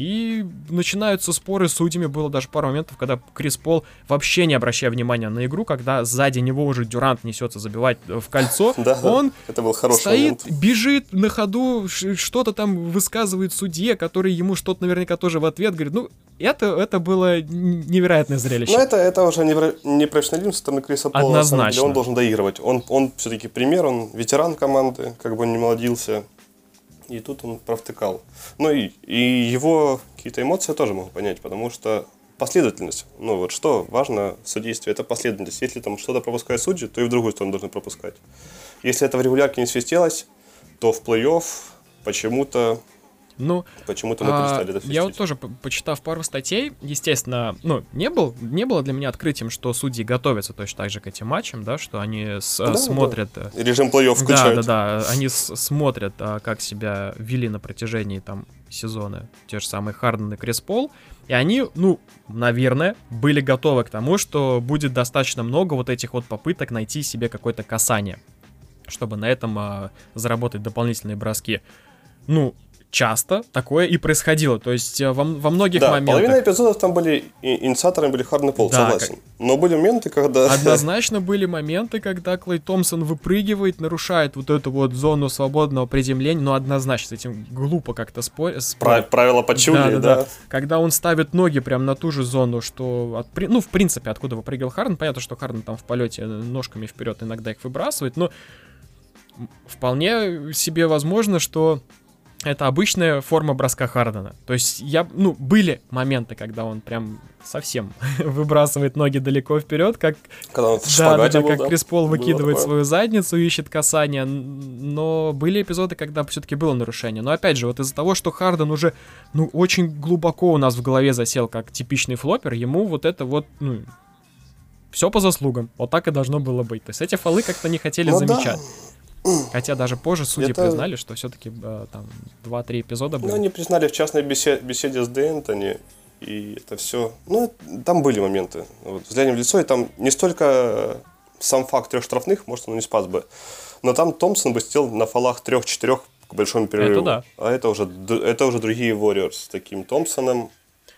И начинаются споры с судьями. Было даже пару моментов, когда Крис Пол, вообще не обращая внимания на игру, когда сзади него уже Дюрант несется забивать в кольцо, да, он это был хороший стоит, момент. бежит на ходу, что-то там высказывает судье, который ему что-то наверняка тоже в ответ говорит. Ну, это, это было невероятное зрелище. Но это, это уже не, не профессионализм со стороны Криса Пола. Однозначно. Он должен доигрывать. Он, он все-таки пример, он ветеран команды, как бы он не молодился и тут он провтыкал. Ну и, и его какие-то эмоции тоже могу понять, потому что последовательность. Ну вот что важно в судействе, это последовательность. Если там что-то пропускает судьи, то и в другую сторону должны пропускать. Если это в регулярке не свистелось, то в плей-офф почему-то ну, Почему-то мы перестали а, это Я вот тоже, почитав пару статей, естественно, ну, не, был, не было для меня открытием, что судьи готовятся точно так же к этим матчам, да, что они с, да, смотрят... Да. Э, Режим плей-офф включают. Да, да, да, они смотрят, а, как себя вели на протяжении там сезона те же самые Харден и Крис Пол, и они, ну, наверное, были готовы к тому, что будет достаточно много вот этих вот попыток найти себе какое-то касание, чтобы на этом а, заработать дополнительные броски. Ну, часто такое и происходило. То есть э, во, во многих да, моментах... половина эпизодов там были, инициаторами были Харден Пол, да, согласен. Как... Но были моменты, когда... Однозначно были моменты, когда Клей Томпсон выпрыгивает, нарушает вот эту вот зону свободного приземления, но однозначно с этим глупо как-то спорить. Спор... Правила почули, да, да, да. да. Когда он ставит ноги прямо на ту же зону, что... От... Ну, в принципе, откуда выпрыгивал Харден, понятно, что Харден там в полете ножками вперед иногда их выбрасывает, но вполне себе возможно, что это обычная форма броска Хардена. То есть я, ну, были моменты, когда он прям совсем выбрасывает ноги далеко вперед, как, Когда он в да, да, да, был, как да. Крис Пол выкидывает такое. свою задницу, ищет касание. Но были эпизоды, когда все-таки было нарушение. Но опять же, вот из-за того, что Харден уже, ну, очень глубоко у нас в голове засел как типичный флопер, ему вот это вот, ну, все по заслугам. Вот так и должно было быть. То есть эти фолы как-то не хотели Ну да. Хотя даже позже судьи Это- признали, что все-таки там 2-3 эпизода Ну, были. они признали в частной беседе, беседе с Д'Энтони, и это все. Ну, там были моменты. Вот, взглянем в лицо, и там не столько э, сам факт трех штрафных, может, он не спас бы, но там Томпсон бы сидел на фолах трех-четырех к большому перерыву. да. А это уже, это уже другие Warriors с таким Томпсоном.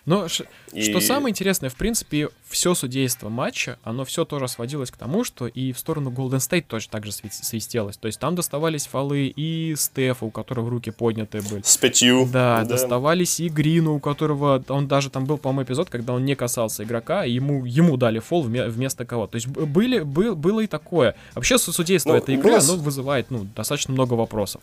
Но ш- что И- самое интересное, в принципе, все судейство матча, оно все тоже сводилось к тому, что и в сторону Golden State тоже так же сви- свистелось. То есть там доставались фолы и Стефа, у которого руки поднятые были. С пятью. Да, доставались и Грину, у которого он даже там был, по-моему, эпизод, когда он не касался игрока, и ему, ему дали фол вме- вместо кого. То есть были, был, было и такое. Вообще су- судейство Ну, этой игры, было оно вызывает ну, достаточно много вопросов.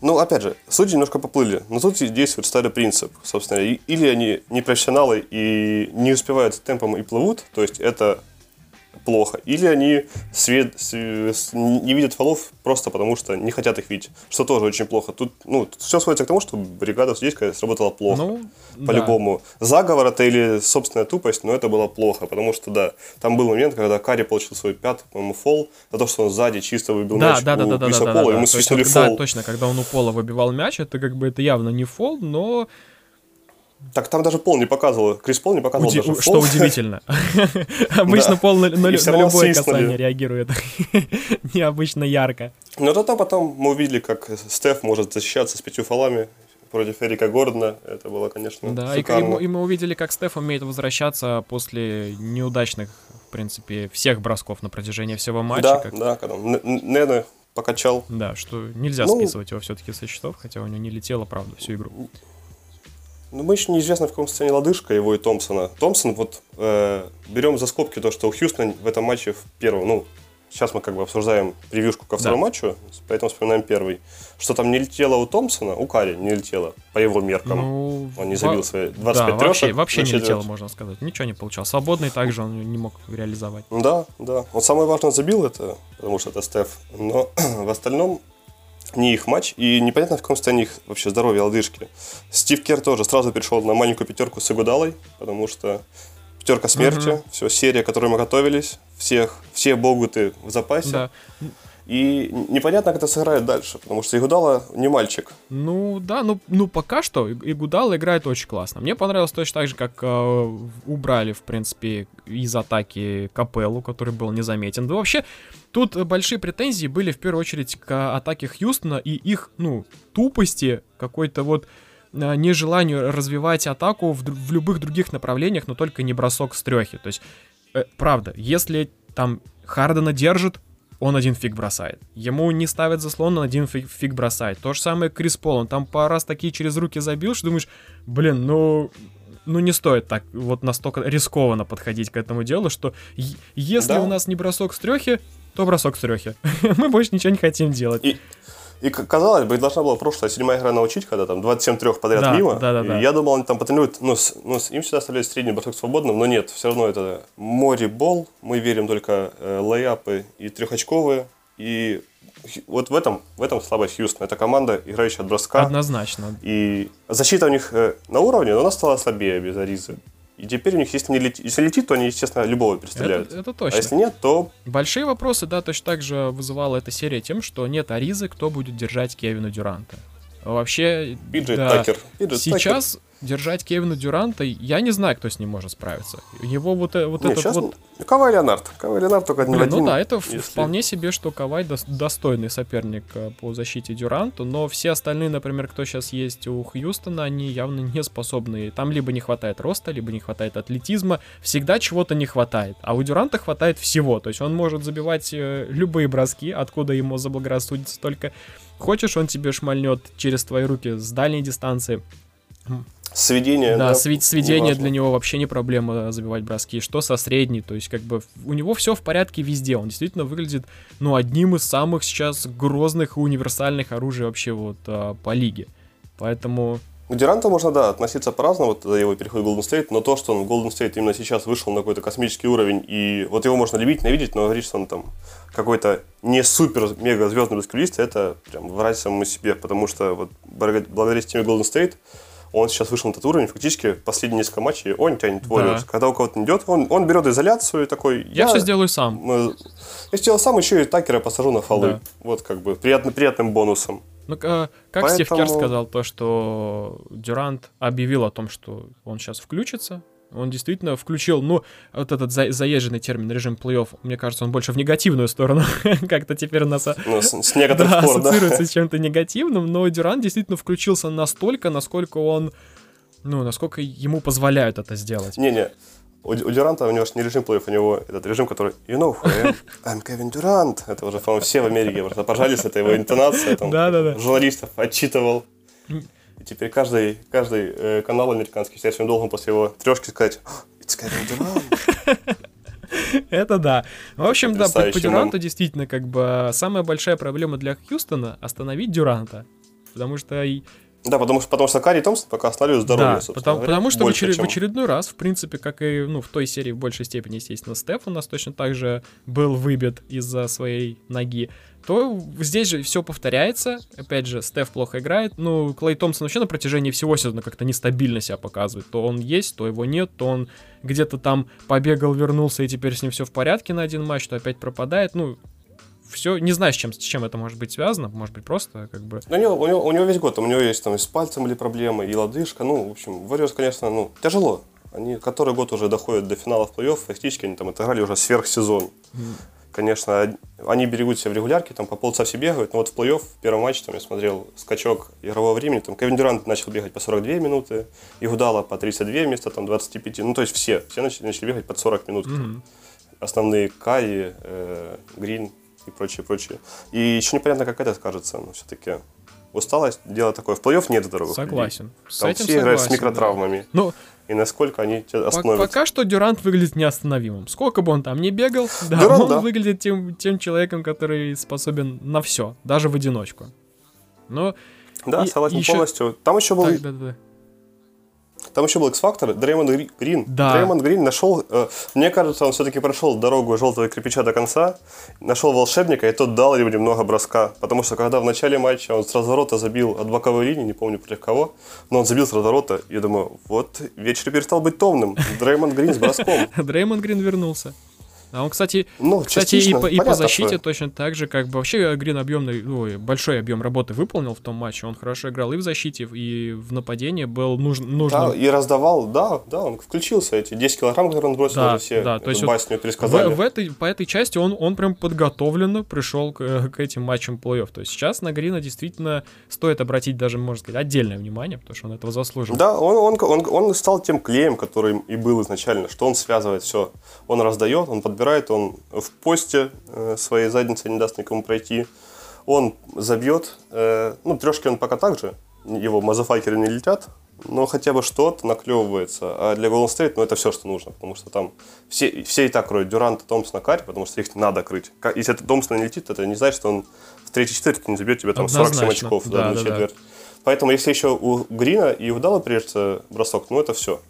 Ну, опять же, судьи немножко поплыли. Но тут действует старый принцип, собственно. Или они не профессионалы и не успевают темпом и плывут, то есть это плохо. Или они свет, с- с- не видят фолов просто потому, что не хотят их видеть, что тоже очень плохо. Тут, ну, все сводится к тому, что бригада судейская сработала плохо. Ну, да. По-любому. Заговор это или собственная тупость, но это было плохо, потому что, да, там был момент, когда Карри получил свой пятый, по-моему, фол, за то, что он сзади чисто выбил Да, мяч да, да, у да, да, Криса да, да, Пола, да. ему То есть свистнули вот, да, фол. точно, когда он у пола выбивал мяч, это как бы это явно не фол, но Так там даже пол не показывал, Крис Пол не показывал уди- даже что фол. удивительно. Обычно пол на, любое касание реагирует необычно ярко. Но зато потом мы увидели, как Стеф может защищаться с пятью фолами против Эрика Гордона. Это было, конечно, Да, и, мы- и мы увидели, как Стеф умеет возвращаться после неудачных, в принципе, всех бросков на протяжении всего матча. да, как- да, когда он Н- Н- Нена покачал. Да, что нельзя Ну- списывать его все-таки со счетов, хотя у него не летело, правда, всю игру. Ну, мы еще неизвестно, в каком состоянии лодыжка его и Томпсона. Томпсон, вот, э, берем за скобки то, что у Хьюстона в этом матче в первом, ну, сейчас мы как бы обсуждаем превьюшку ко второму матчу, поэтому вспоминаем первый. Что там не летело у Томпсона, у Карри не летело, по его меркам. Ну, Он не во- забил свои 25 да, вообще, трешек вообще на не летело, можно сказать. Ничего не получал. Свободный также он не мог реализовать. Да, да. Он самое важное забил это, потому что это Стеф. Но в остальном не их матч, и непонятно, в каком состоянии их вообще здоровье лодыжки. Стив Кер тоже сразу перешел на маленькую пятерку с Игудалой, потому что пятерка смерти, Мгм. все, серия, к которой мы готовились, всех, все богуты в запасе. Да. И непонятно, как это сыграет дальше, потому что Игудала не мальчик. Ну да, ну, ну пока что И- Игудал играет очень классно. Мне понравилось точно так же, как э, убрали, в принципе, из атаки Капеллу, который был незаметен. Да вообще, тут большие претензии были в первую очередь к атаке Хьюстона и их, ну, тупости, какой-то вот э, нежеланию развивать атаку в, в любых других направлениях, но только не бросок с трехи. То есть, э, правда, если там Хардена держит, он один фиг бросает. Ему не ставят заслон, он один фиг, фиг бросает. То же самое Крис Пол, он там пару раз такие через руки забил, что думаешь, блин, ну... Ну, не стоит так вот настолько рискованно подходить к этому делу, что если Да. у нас не бросок с трехи, то бросок с трехи. Мы больше ничего не хотим делать. И, и казалось бы, должна была прошлая седьмая игра научить, когда там 27 трех подряд Да, мимо. да, да, да. Я думал, они там потренируют, ну, с- ну, с- им всегда оставляют средний бросок свободным, но нет, все равно это море бол, мы верим только э, лейапы и трехочковые, и вот в этом, в этом слабость Хьюстона. Это команда, играющая от броска, Однозначно. и защита у них э, на уровне, но она стала слабее без Аризы. И теперь у них, если, не летит, если летит, то они, естественно, любого перестреляют. Это, это а точно. если нет, то Большие вопросы, да, точно так же вызывала эта серия тем, что нет Аризы, кто будет держать Кевина Дюранта. Вообще, Пиджей да, Такер. Пиджей сейчас держать Кевина Дюранта, я не знаю, кто с ним может справиться. Его вот, э- вот Не, этот вот... Кавай Леонард. Кавай Леонард только один Блин, ну один, да, это если- вполне себе, что Кавай дос- достойный соперник э, по защите Дюранту, но все остальные, например, кто сейчас есть у Хьюстона, они явно не способны. Там либо не хватает роста, либо не хватает атлетизма, всегда чего-то не хватает. А у Дюранта хватает всего, то есть он может забивать э, любые броски, откуда ему заблагорассудится только. Хочешь, он тебе шмальнет через твои руки с дальней дистанции. Сведение, да. да сви- сведение для него вообще не проблема забивать броски. Что со средней, то есть как бы у него все в порядке везде. Он действительно выглядит, ну, одним из самых сейчас грозных и универсальных оружий вообще вот а, по лиге. Поэтому к Дюранту можно, да, относиться по-разному, вот его переход в Golden State, но то, что он в Golden State именно сейчас вышел на какой-то космический уровень, и вот его можно любить, ненавидеть, но говорить, что он там какой-то не супер-мега звездный баскетболист, это прям врать самому себе, потому что вот благодаря системе Golden State он сейчас вышел на этот уровень, фактически последние несколько матчей он тянет Warriors. Да. Когда у кого-то не идет, он, он берет изоляцию и такой... Я, я все сделаю сам. Я сделал сам, еще и Такера посажу на фолы. Да. Вот как бы приятно, приятным бонусом. Ну, а, как Поэтому... Стив Керр сказал то, что Дюрант объявил о том, что он сейчас включится, он действительно включил, ну, вот этот за заезженный термин режим плей-офф, мне кажется, он больше в негативную сторону как-то теперь у нас ну, с, с некоторых да, пор, ассоциируется да. с чем-то негативным, но Дюрант действительно включился настолько, насколько он, ну, насколько ему позволяют это сделать. Не-не, у, у Дюранта у него не режим плей у него этот режим, который You know who I am? I'm Kevin Durant. Это уже, по-моему, все в Америке просто пожались, это его интонация. Там, да, да, да. Журналистов отчитывал. И теперь каждый, каждый э, канал американский считает своим долгом после его трешки сказать It's Durant. Это да. В общем, да, по, по Дюранту действительно как бы самая большая проблема для Хьюстона остановить Дюранта. Потому что да, потому что, потому что Карри Томпсон пока остановил здоровье, да, потому, потому что в, очеред, чем... в очередной раз, в принципе, как и ну, в той серии в большей степени, естественно, Стеф у нас точно так же был выбит из-за своей ноги, то здесь же все повторяется. Опять же, Стеф плохо играет. Ну, Клей Томпсон вообще на протяжении всего сезона как-то нестабильно себя показывает. То он есть, то его нет, то он где-то там побегал, вернулся, и теперь с ним все в порядке на один матч, то опять пропадает. Ну, все, не знаю, с чем, с чем это может быть связано, может быть просто как бы... У него, у, него, у него весь год, у него есть там и с пальцем или проблемы, и лодыжка, ну, в общем, Warriors, конечно, ну, тяжело. Они который год уже доходят до финалов плей-офф, фактически они там отыграли уже сверхсезон. Mm. Конечно, они берегут себя в регулярке, там по полчаса все бегают, но вот в плей-офф, в первом матче, там я смотрел скачок игрового времени, там Кевин Дюрант начал бегать по 42 минуты, Игудала по 32 вместо там 25, ну то есть все, все начали, начали бегать под 40 минут. Mm-hmm. Основные Кай, э, Грин, и прочее, прочее. И еще непонятно, как это скажется, но все-таки усталость, дело такое. В плей-офф нет здоровых Согласен. Людей. С Там этим все играют с микротравмами. Да. Ну, и насколько они тебя остановят. Пока что Дюрант выглядит неостановимым. Сколько бы он там ни бегал, да, Дюрант, он да. выглядит тем, тем человеком, который способен на все, даже в одиночку. Но да, и, согласен еще... полностью. Там еще был... Так, да, да. Там еще был X-фактор, Дреймонд Грин. Да. Дреймонд Грин нашел, э, мне кажется, он все-таки прошел дорогу желтого кирпича до конца, нашел волшебника, и тот дал ему немного броска. Потому что когда в начале матча он с разворота забил от боковой линии, не помню против кого, но он забил с разворота, я думаю, вот вечер перестал быть томным. Дреймонд Грин с броском. Дреймонд Грин вернулся. А он, кстати, ну, кстати и, по, и по защите что. точно так же, как бы вообще Грин объемный, ой, большой объем работы выполнил в том матче. Он хорошо играл и в защите, и в нападении был нужен. нужно... Да, и раздавал, да, да, он включился. Эти 10 килограмм, которые он бросил, да, все да, то есть басню вот пересказали. В, в этой, по этой части он, он прям подготовленно пришел к, к этим матчам плей-офф. То есть сейчас на Грина действительно стоит обратить даже, можно сказать, отдельное внимание, потому что он этого заслужил. Да, он, он, он, он стал тем клеем, который и был изначально, что он связывает все. Он раздает, он под подбирает, он в посте э, своей задницы не даст никому пройти. Он забьет. Э, ну, трешки он пока так же. Его мазафакеры не летят, но хотя бы что-то наклевывается. А для Golden State, ну, это все, что нужно, потому что там все, все и так кроют Дюранта, Томпсона, Карри, потому что их надо крыть. Если это Томпсон не летит, это не значит, что он в третьей четверти не забьет тебе там Однозначно. 47 очков да, да, на четверть. Да. Поэтому если еще у Грина и у Дала прежде бросок, ну, это все.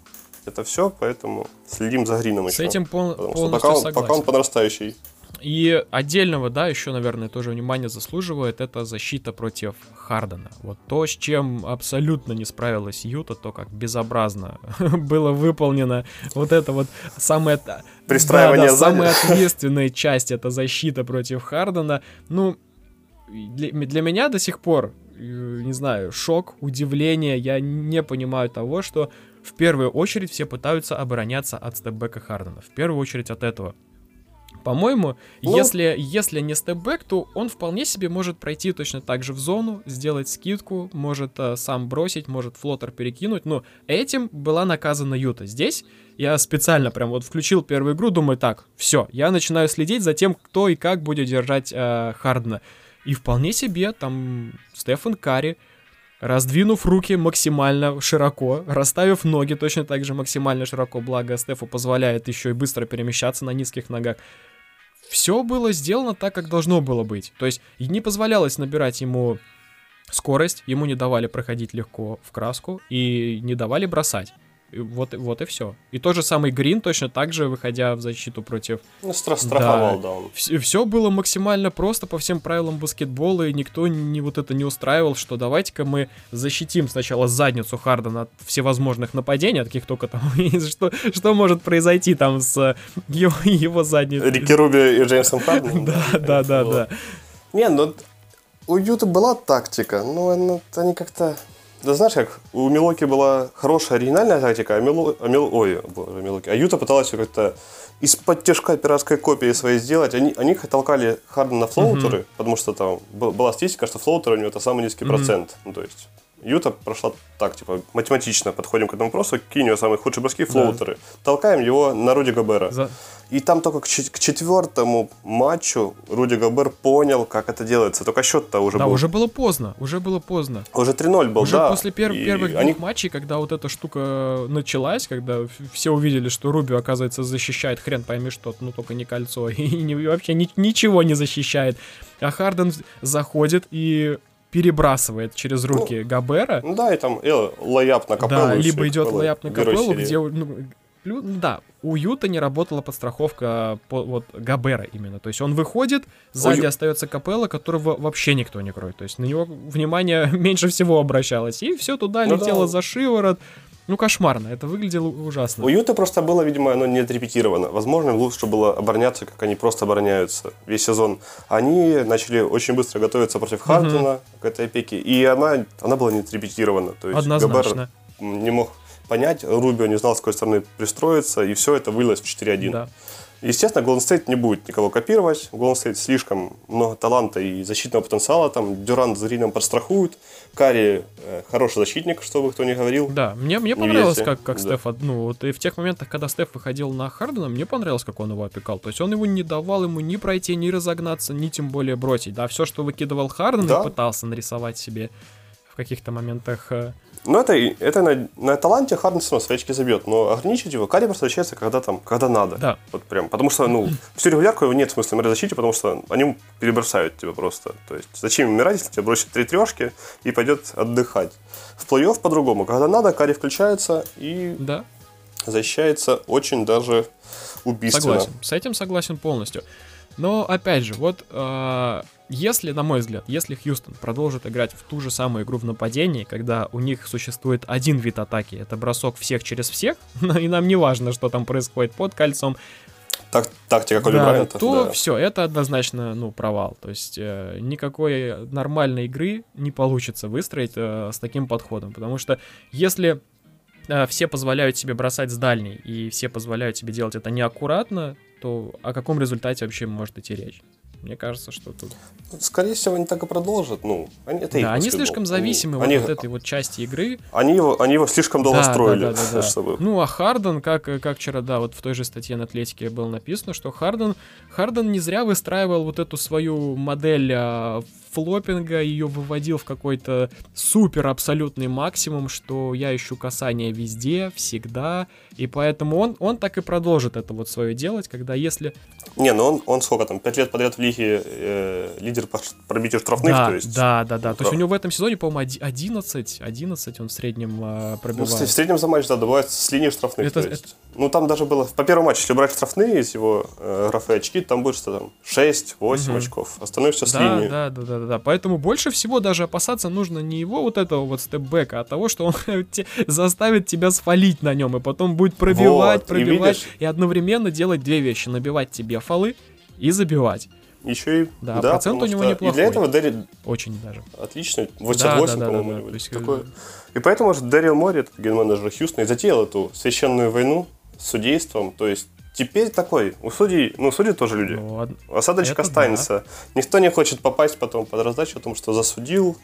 Это все, поэтому следим за Грином еще. С этим пол- полностью пока он, согласен. пока он подрастающий. И отдельного, да, еще, наверное, тоже внимание заслуживает, это защита против Хардена. Вот то, с чем абсолютно не справилась Юта, то, как безобразно было выполнено вот это вот самое... Пристраивание да, да, самая ответственная часть, это защита против Хардена. Ну, для, для меня до сих пор, э, не знаю, шок, удивление, я не понимаю того, что в первую очередь все пытаются обороняться от степбека Хардена. В первую очередь от этого. По-моему, ну... если, если не степбэк, то он вполне себе может пройти точно так же в зону, сделать скидку, может э, сам бросить, может флотер перекинуть. Но этим была наказана Юта. Здесь я специально прям вот включил первую игру, думаю, так, все, я начинаю следить за тем, кто и как будет держать э, Хардена. И вполне себе там Стефан Карри раздвинув руки максимально широко, расставив ноги точно так же максимально широко, благо Стефу позволяет еще и быстро перемещаться на низких ногах. Все было сделано так, как должно было быть. То есть не позволялось набирать ему скорость, ему не давали проходить легко в краску и не давали бросать. Вот, вот и все. И тот же самый Грин точно так же, выходя в защиту против... Ну, страховал, да. да он. Все, все было максимально просто по всем правилам баскетбола, и никто не вот это не устраивал, что давайте-ка мы защитим сначала задницу Хардена от всевозможных нападений, от каких только там... что, что может произойти там с его, его задницей. Рики Рубио и Джеймсом Харденом? Да, да, да, да. Не, ну у Юта была тактика, но они как-то да знаешь как, у Милуоки была хорошая оригинальная тактика, а Мило... А Мил... Ой, боже, Милуоки. А Юта пыталась как-то исподтишка пиратской копии своей сделать. Они, они толкали Харден на флоутеры, mm-hmm. потому что там была статистика, что флоутеры у него это самый низкий mm-hmm. процент. Ну, то есть Юта прошла так, типа, математично подходим к этому вопросу, какие у него самые худшие броски, флоутеры. Да. Толкаем его на Руди Гобера. За... И там только к, к четвертому матчу Руди Габер понял, как это делается. Только счет-то уже да, был. уже было поздно, уже было поздно. Уже 3-0 был, уже да. после пер- и первых они... двух матчей, когда вот эта штука началась, когда все увидели, что Руби, оказывается, защищает хрен пойми что, ну только не кольцо, и не, вообще ни, ничего не защищает. А Харден заходит и перебрасывает через ну, руки ну, Габера. Ну да, и там э, лаяп на капеллу. Да, либо идет лаяп на капеллу, где ну, ну да, у Юта не работала подстраховка по, вот Габера именно. То есть он выходит, сзади Ой. остается Капелла, которого вообще никто не кроет. То есть на него внимание меньше всего обращалось. И все туда ну, летело да. за шиворот. Ну, кошмарно, это выглядело ужасно. У Юта просто было, видимо, оно не отрепетировано. Возможно, лучше было обороняться, как они просто обороняются весь сезон. Они начали очень быстро готовиться против Хардена угу. к этой опеке, и она, она была не отрепетирована. То есть Однозначно. Габер не мог понять, Рубио не знал, с какой стороны пристроиться, и все это вылилось в 4-1. Да. Естественно, Golden State не будет никого копировать. Golden State слишком много таланта и защитного потенциала. Там Дюрант с Грином подстрахуют. Карри э, хороший защитник, чтобы кто ни говорил. Да, мне, мне понравилось, верьте. как, как да. Стеф, ну, вот и в тех моментах, когда Стеф выходил на Хардена, мне понравилось, как он его опекал. То есть он его не давал ему ни пройти, ни разогнаться, ни тем более бросить. Да, все, что выкидывал Харден, да. пытался нарисовать себе в каких-то моментах э, ну, это, это на, на таланте Харден все равно забьет, но ограничить его Карри просто возвращается, когда там, когда надо. Да. Вот прям, потому что, ну, всю регулярку его нет смысла мерить защите, потому что они перебросают тебя просто. То есть, зачем умирать, если тебе бросят три трешки и пойдет отдыхать. В плей-офф по-другому. Когда надо, Карри включается и да. защищается очень даже убийственно. Согласен, с этим согласен полностью. Но, опять же, вот э, если, на мой взгляд, если Хьюстон продолжит играть в ту же самую игру в нападении, когда у них существует один вид атаки, это бросок всех через всех, и нам не важно, что там происходит под кольцом, так, тактика Коли да, Брайанта, то да. все, это однозначно, ну, провал. То есть э, никакой нормальной игры не получится выстроить э, с таким подходом, потому что если э, все позволяют себе бросать с дальней, и все позволяют себе делать это неаккуратно, то о каком результате вообще может идти речь? Мне кажется, что тут... Скорее всего, они так и продолжат. Ну, они, это да, они слишком зависимы они, вот от этой вот части игры. Они его, они его слишком долго да, строили. Да, да, да, да. Чтобы... Ну, а Харден, как, как вчера, да, вот в той же статье на Атлетике было написано, что Харден, Харден не зря выстраивал вот эту свою модель а, флопинга, ее выводил в какой-то супер абсолютный максимум, что я ищу касание везде, всегда, и поэтому он, он так и продолжит это вот свое делать, когда если... Не, ну он, он сколько там, пять лет подряд в лиге э, лидер по пробитию штрафных, да, то есть... Да, да, да, то есть у него в этом сезоне, по-моему, 11, 11 он в среднем э, пробивает. Ну, в среднем за матч, да, добывает с линии штрафных, это, то есть... Это... Ну, там даже было, по первому матчу, если брать штрафные из его э, графы очки, там будет что там, 6-8 угу. очков, остальное все с да, линии. Да, да, да, да, поэтому больше всего даже опасаться нужно не его вот этого вот степбека, а того, что он заставит тебя свалить на нем, и потом будет пробивать, вот, пробивать, и, и одновременно делать две вещи, набивать тебе фолы и забивать. Еще и да, да процент у него неплохой. И для этого Дерри... Очень даже. Отлично. 88, да, да, по-моему. Да, да, да. Есть... Такое... И поэтому же Дэрил Мори, ген-менеджер Хьюстона, и затеял эту священную войну с судейством. То есть теперь такой, у судей, ну, судьи тоже люди. Ну, Осадочек останется. Да. Никто не хочет попасть потом под раздачу о том, что засудил,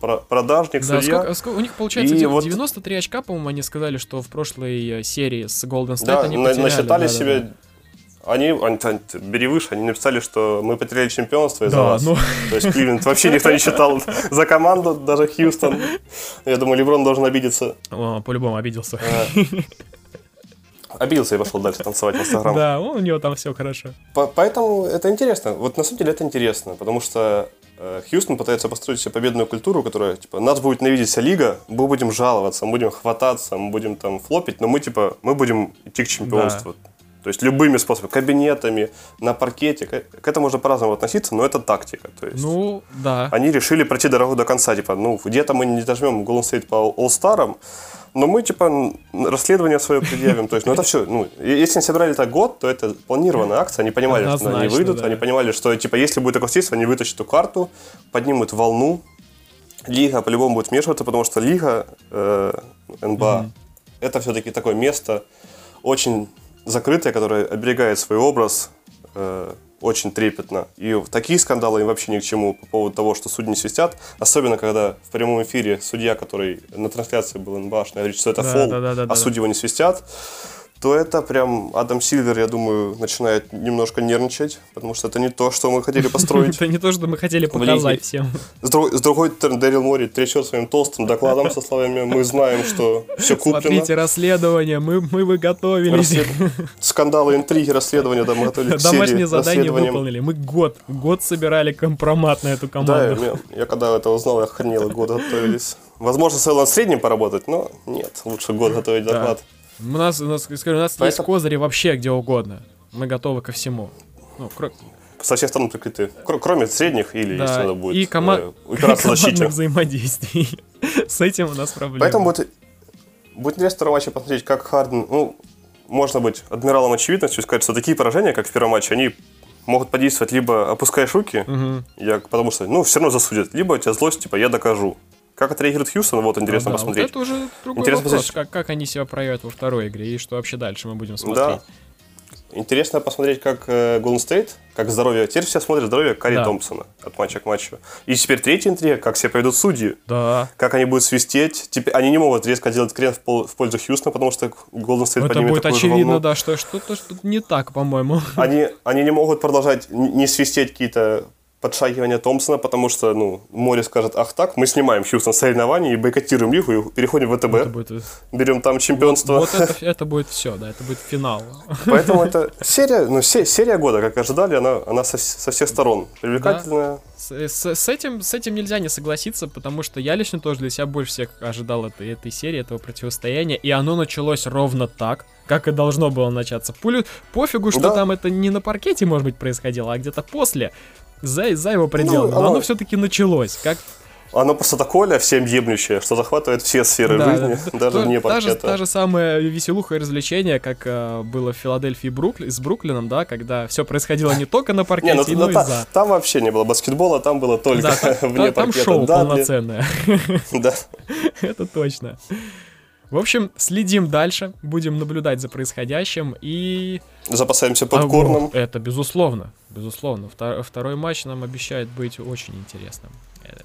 продажник, да, судья. Сколько, сколько, у них получается и 93 вот... очка, по-моему, они сказали, что в прошлой э, серии с Golden State да, они потеряли. насчитали да, себе... Да, Они, они, они, бери выше, они написали, что мы потеряли чемпионство из-за Да, вас. ну. То есть Кливленд вообще никто не считал за команду, даже Хьюстон. Я думаю, Леброн должен обидеться. По-любому обиделся. Обиделся и пошел дальше танцевать в Инстаграм. Да, у него там все хорошо. По- Поэтому это интересно. Вот на самом деле это интересно, потому что э, Хьюстон пытается построить себе победную культуру, которая, типа, нас будет ненавидеть вся лига, мы будем жаловаться, мы будем хвататься, мы будем там флопить, но мы, типа, мы будем идти к чемпионству. То есть любыми способами, кабинетами, на паркете. К, к этому можно по-разному относиться, но это тактика. То есть Ну, да. они решили пройти дорогу до конца. Типа, ну, где-то мы не дожмем Golden State по All-Starам, но мы, типа, расследование свое предъявим. То есть, ну, это все, ну, если они собирали так год, то это планированная акция. Они понимали, что они выйдут, да. они понимали, что, типа, если будет такое они вытащат эту карту, поднимут волну, лига по-любому будет вмешиваться, потому что лига э, НБА это все-таки такое место очень закрытое, которое оберегает свой образ э, очень трепетно. И такие скандалы им вообще ни к чему по поводу того, что судьи не свистят. Особенно, когда в прямом эфире судья, который на трансляции был НБАшный, говорит, что это Да, фол, да, да, да, а да. судьи его не свистят то это прям Адам Сильвер, я думаю, начинает немножко нервничать, потому что это не то, что мы хотели построить. Это не то, что мы хотели показать всем. С другой, стороны, Дэрил Мори трясет своим толстым докладом со словами «Мы знаем, что все куплено». Смотрите, расследование, мы, вы готовились. Скандалы, интриги, расследования, да, мы готовились к Домашнее задание выполнили. Мы год, год собирали компромат на эту Да, команду. я, я когда это узнал, я охренел, год готовились. Возможно, стоило над средним поработать, но нет, лучше год готовить Да. У нас, у нас, скажу, у нас есть Поэтому- козыри вообще где угодно. Мы готовы ко всему. Ну, кро- Со всех сторон прикрыты. Кр- кроме средних или, да, если надо будет, и кома- э, упираться в защите. командных взаимодействий. С этим у нас проблемы. Поэтому будет, будет интересно второй матче посмотреть, как Харден, ну, можно быть адмиралом очевидностью и сказать, что такие поражения, как в первом матче, они могут подействовать либо опускаешь руки, Мгм. я, потому что, ну, все равно засудят, либо у тебя злость, типа, я докажу. Как отреагирует Хьюстон, вот интересно Ну да, посмотреть. Вот это уже другой Интересно вопрос, посмотреть. как, как они себя проявят во второй игре и что вообще дальше мы будем смотреть. Да. Интересно посмотреть, как э, Golden State, как здоровье. Теперь все смотрят здоровье Карри Да. Томпсона от матча к матчу. И теперь третья интрига, как себя поведут судьи. Да. Как они будут свистеть. Теперь они не могут резко делать крен в, пол- в пользу Хьюстона, потому что Golden State Это поднимет будет очевидно, волну. да, что что-то что не так, по-моему. Они, они не могут продолжать не свистеть какие-то подшагивания Томпсона, потому что, ну, море скажет, ах так, мы снимаем Хьюстон с соревнований и бойкотируем лигу и переходим в Это ВТБ, будет, берем там чемпионство. вот это, это будет все, да, это будет финал. Поэтому это серия, ну, се- серия года, как ожидали, она, она со, со всех сторон. Привлекательная. С, с- с этим, с этим нельзя не согласиться, потому что я лично тоже для себя больше всех ожидал этой, этой серии, этого противостояния, и оно началось ровно так, как и должно было начаться. Пулю, пофигу, что Да. там это не на паркете, может быть, происходило, а где-то после, за, за его пределами. Но оно- оно все-таки началось. Как Оно просто такое всем ебнющее, что захватывает все сферы Да, жизни, да, даже то- вне та, же, та же самая веселуха и развлечение, как э, было в Филадельфии Брукли- с Бруклином, да, когда все происходило не только на Не, паркете, ну, но ну, и та- за. там вообще не было баскетбола, там было только Да, та- вне та- там паркета. шоу Дадли. полноценное. Да. Это точно. В общем, следим дальше, будем наблюдать за происходящим и... Запасаемся А, попкорном. вот, Это безусловно, безусловно. Втор- Второй матч нам обещает быть очень интересным. Э,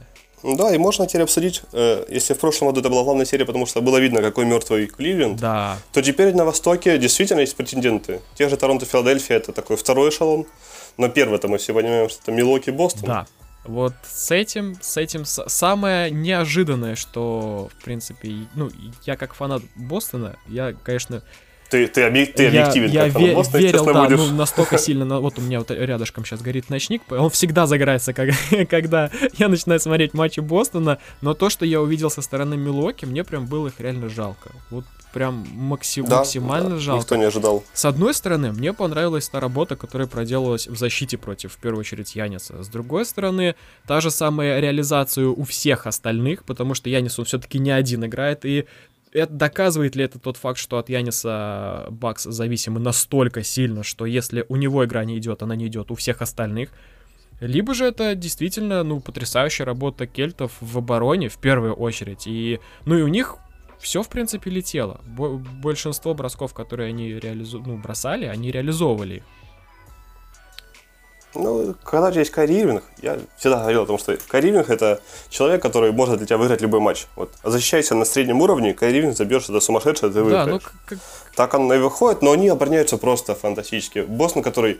Да, и можно теперь обсудить, э, если в прошлом году это была главная серия, потому что было видно, какой мертвый Кливленд, Да, то теперь на Востоке действительно есть претенденты. Те же Торонто, Филадельфия, это такой второй эшелон, но первый-то мы все понимаем, что это Милоки, Бостон. да. Вот с этим, с этим самое неожиданное, что, в принципе, ну, я как фанат Бостона, я, конечно, Ты, ты, объек- ты я, объективен, я как фанат ве- Бостона, верил, честно да, будешь. ну, настолько сильно, вот у меня вот рядышком сейчас горит ночник, он всегда загорается, как- когда я начинаю смотреть матчи Бостона, но то, что я увидел со стороны Милуоки, мне прям было их реально жалко. Вот прям максим- Да, максимально да, жалко. Никто не ожидал. С одной стороны, мне понравилась та работа, которая проделалась в защите против, в первую очередь, Яниса. С другой стороны, та же самая реализация у всех остальных, потому что Янис, он все-таки не один играет, и это доказывает ли это тот факт, что от Яниса Бакс зависимы настолько сильно, что если у него игра не идет, она не идет у всех остальных. Либо же это действительно, ну, потрясающая работа кельтов в обороне в первую очередь. И, ну, и у них все, в принципе, летело. Бо- большинство бросков, которые они реализу... ну, бросали, они реализовывали их. Ну, когда тебя есть Ирвинг, я всегда говорил о том, что Кайри Ирвинг это человек, который может для тебя выиграть любой матч. Вот, защищайся на среднем уровне, Кайри Ирвинг забьешь что-то сумасшедшее, ты выиграешь. Да, ну, как... Так он и выходит, но они обороняются просто фантастически. Бостон, который Э,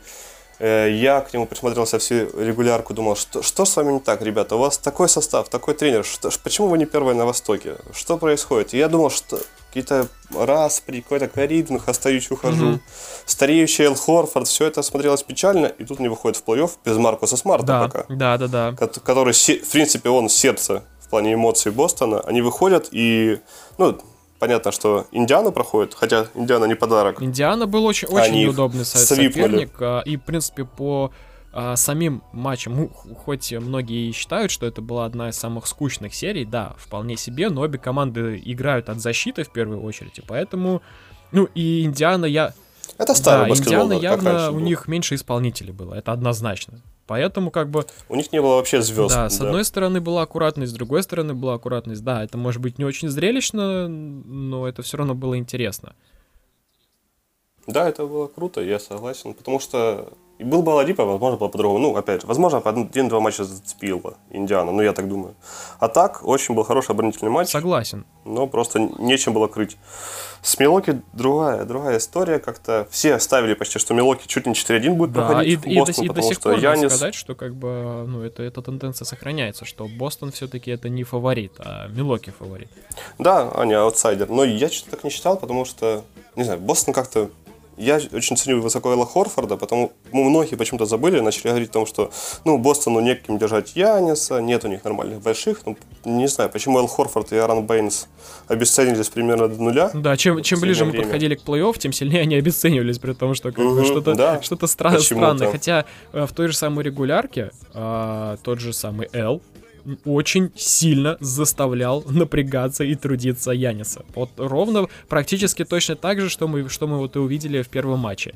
я к нему присмотрелся всю регулярку, думал, что, что с вами не так, ребята, у вас такой состав, такой тренер, что, почему вы не первые на Востоке, что происходит? И я думал, что какие-то распри, какой-то каридинг, остаюсь, ухожу, mm-hmm. стареющий Эл Хорфорд, все это смотрелось печально, и тут не выходит в плей-офф без Маркуса Смарта да, пока. Да, да, да. Который, в принципе, он сердце в плане эмоций Бостона, они выходят и, ну, Понятно, что Индиана проходит, хотя Индиана не подарок. Индиана был очень, очень неудобный соперник. А, и, в принципе, по а, самим матчам, ну, хоть многие и считают, что это была одна из самых скучных серий, да, вполне себе, но обе команды играют от защиты в первую очередь, и поэтому, ну, и Индиана я... Это старый да, Индиана явно у них меньше исполнителей было, это однозначно. Поэтому как бы... У них не было вообще звезд. Да, с да. одной стороны была аккуратность, с другой стороны была аккуратность. Да, это может быть не очень зрелищно, но это все равно было интересно. Да, это было круто, я согласен, потому что и был бы Аладипа, возможно, было по-другому. Ну, опять же, возможно, один-два матча зацепил бы Индиана, ну, я так думаю. А так, очень был хороший оборонительный матч. Согласен. Но просто нечем было крыть. С Милоки другая, другая история. Как-то все ставили почти, что Милоки чуть не 4-1 будет да, проходить и, в Бостон, и, до, и до сих пор Янис... сказать, что как бы, ну, это, эта тенденция сохраняется, что Бостон все-таки это не фаворит, а Милоки фаворит. Да, они аутсайдер. Но я что-то так не считал, потому что, не знаю, Бостон как-то я очень ценю высоко Эла Хорфорда, потому ну, многие почему-то забыли, начали говорить о том, что ну, Бостону некем держать Яниса, нет у них нормальных больших. Ну, не знаю, почему Эл Хорфорд и Аарон Бэйнс обесценились примерно до нуля. Да, чем, чем ближе время. мы подходили к плей-офф, тем сильнее они обесценивались, при том, что как угу, что-то, да, стра- странное. Хотя э, в той же самой регулярке э, тот же самый Эл очень сильно заставлял напрягаться и трудиться Яниса. Вот ровно практически точно так же, что мы, что мы вот и увидели в первом матче.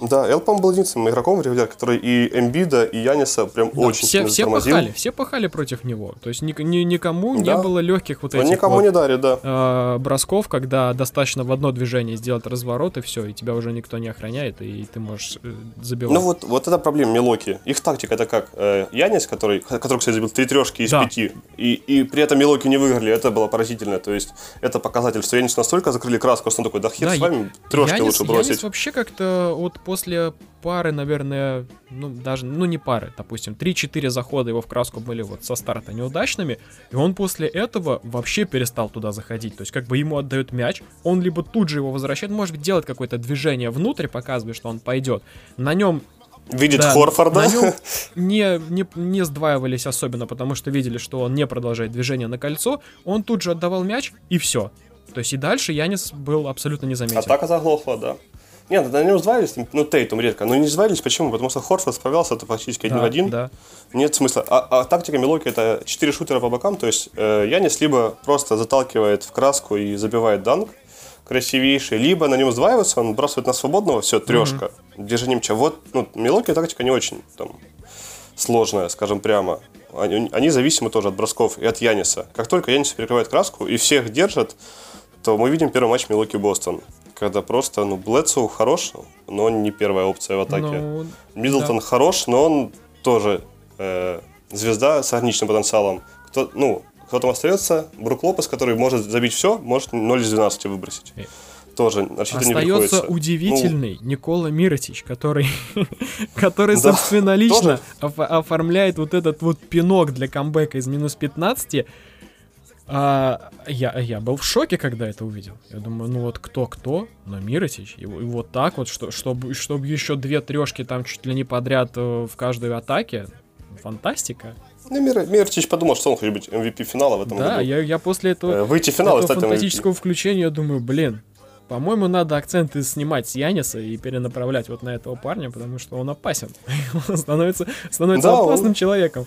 Да, Элпом был единственным игроком в регуляр, который и Эмбида, и Яниса прям да, очень все, все пахали, все пахали против него. То есть ни, ни, никому да. не было легких вот этих никому вот, не дарит, да. э, бросков, когда достаточно в одно движение сделать разворот, и все, и тебя уже никто не охраняет, и ты можешь э, забивать. Ну вот, вот это проблема Милоки. Их тактика это как? Э, Янис, который, который, кстати, забил три трешки из да. пяти, и, и при этом Милоки не выиграли, это было поразительно. То есть это показатель, что Янис настолько закрыли краску, что он такой, да хер да, с вами, трешки Янис, лучше бросить. Янис вообще как-то вот после пары, наверное, ну, даже, ну, не пары, допустим, 3-4 захода его в краску были вот со старта неудачными, и он после этого вообще перестал туда заходить. То есть, как бы ему отдают мяч, он либо тут же его возвращает, может быть, делает какое-то движение внутрь, показывая, что он пойдет. На нем Видит да, Хорфорда. На нем не, не, не сдваивались особенно, потому что видели, что он не продолжает движение на кольцо. Он тут же отдавал мяч, и все. То есть и дальше Янис был абсолютно незаметен. Атака заглохла, да. Нет, на нем звались, ну Тейтум редко, но не звались, почему? Потому что Хорфорд справлялся это практически один да, в один. Да. Нет смысла. А, а тактика Милоки это 4 шутера по бокам, то есть э, Янис либо просто заталкивает в краску и забивает данк, красивейший, либо на нем сдваивается, он бросает на свободного, все, трешка, mm-hmm. держи мяча. Вот, ну, Милоки тактика не очень там сложная, скажем прямо. Они, они зависимы тоже от бросков и от Яниса. Как только Янис перекрывает краску и всех держит, то мы видим первый матч Милоки-Бостон когда просто, ну, Блэдсоу хорош, но он не первая опция в атаке. Ну, Миддлтон да. хорош, но он тоже э, звезда с ограниченным потенциалом. Кто, ну, кто там остается? Брук Лопес, который может забить все, может 0 из 12 выбросить. Тоже рассчитывать не приходится. удивительный ну, Никола Миротич, который, который да, собственнолично оформляет вот этот вот пинок для камбэка из минус 15 а, я, я был в шоке, когда это увидел. Я думаю, ну вот кто-кто, но Миротич. И, и вот так вот, что, чтобы, чтобы еще две трешки там чуть ли не подряд э, в каждой атаке. Фантастика. Ну, Мир, Миротич подумал, что он хочет быть MVP финала в этом да, году. Да, я, я после этого, э, Выйти в финал, этого фантастического MVP. включения думаю, блин, по-моему, надо акценты снимать с Яниса и перенаправлять вот на этого парня, потому что он опасен. он становится, становится да, опасным он... человеком.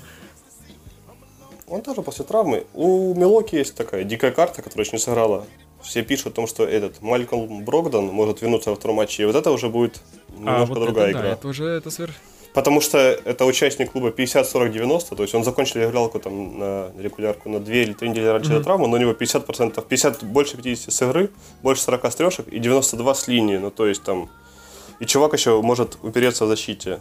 Он тоже после травмы. У Милоки есть такая дикая карта, которая еще не сыграла. Все пишут о том, что этот Малькольм Брогдан может вернуться во втором матче, и вот это уже будет а, немножко а, вот другая это, игра. Да, это уже это сверх... Потому что это участник клуба 50-40-90, то есть он закончил игралку там на регулярку на 2 или 3 недели раньше mm-hmm. травмы, но у него 50%, 50, больше 50 с игры, больше 40 с трешек и 92 с линии, ну то есть там... И чувак еще может упереться в защите.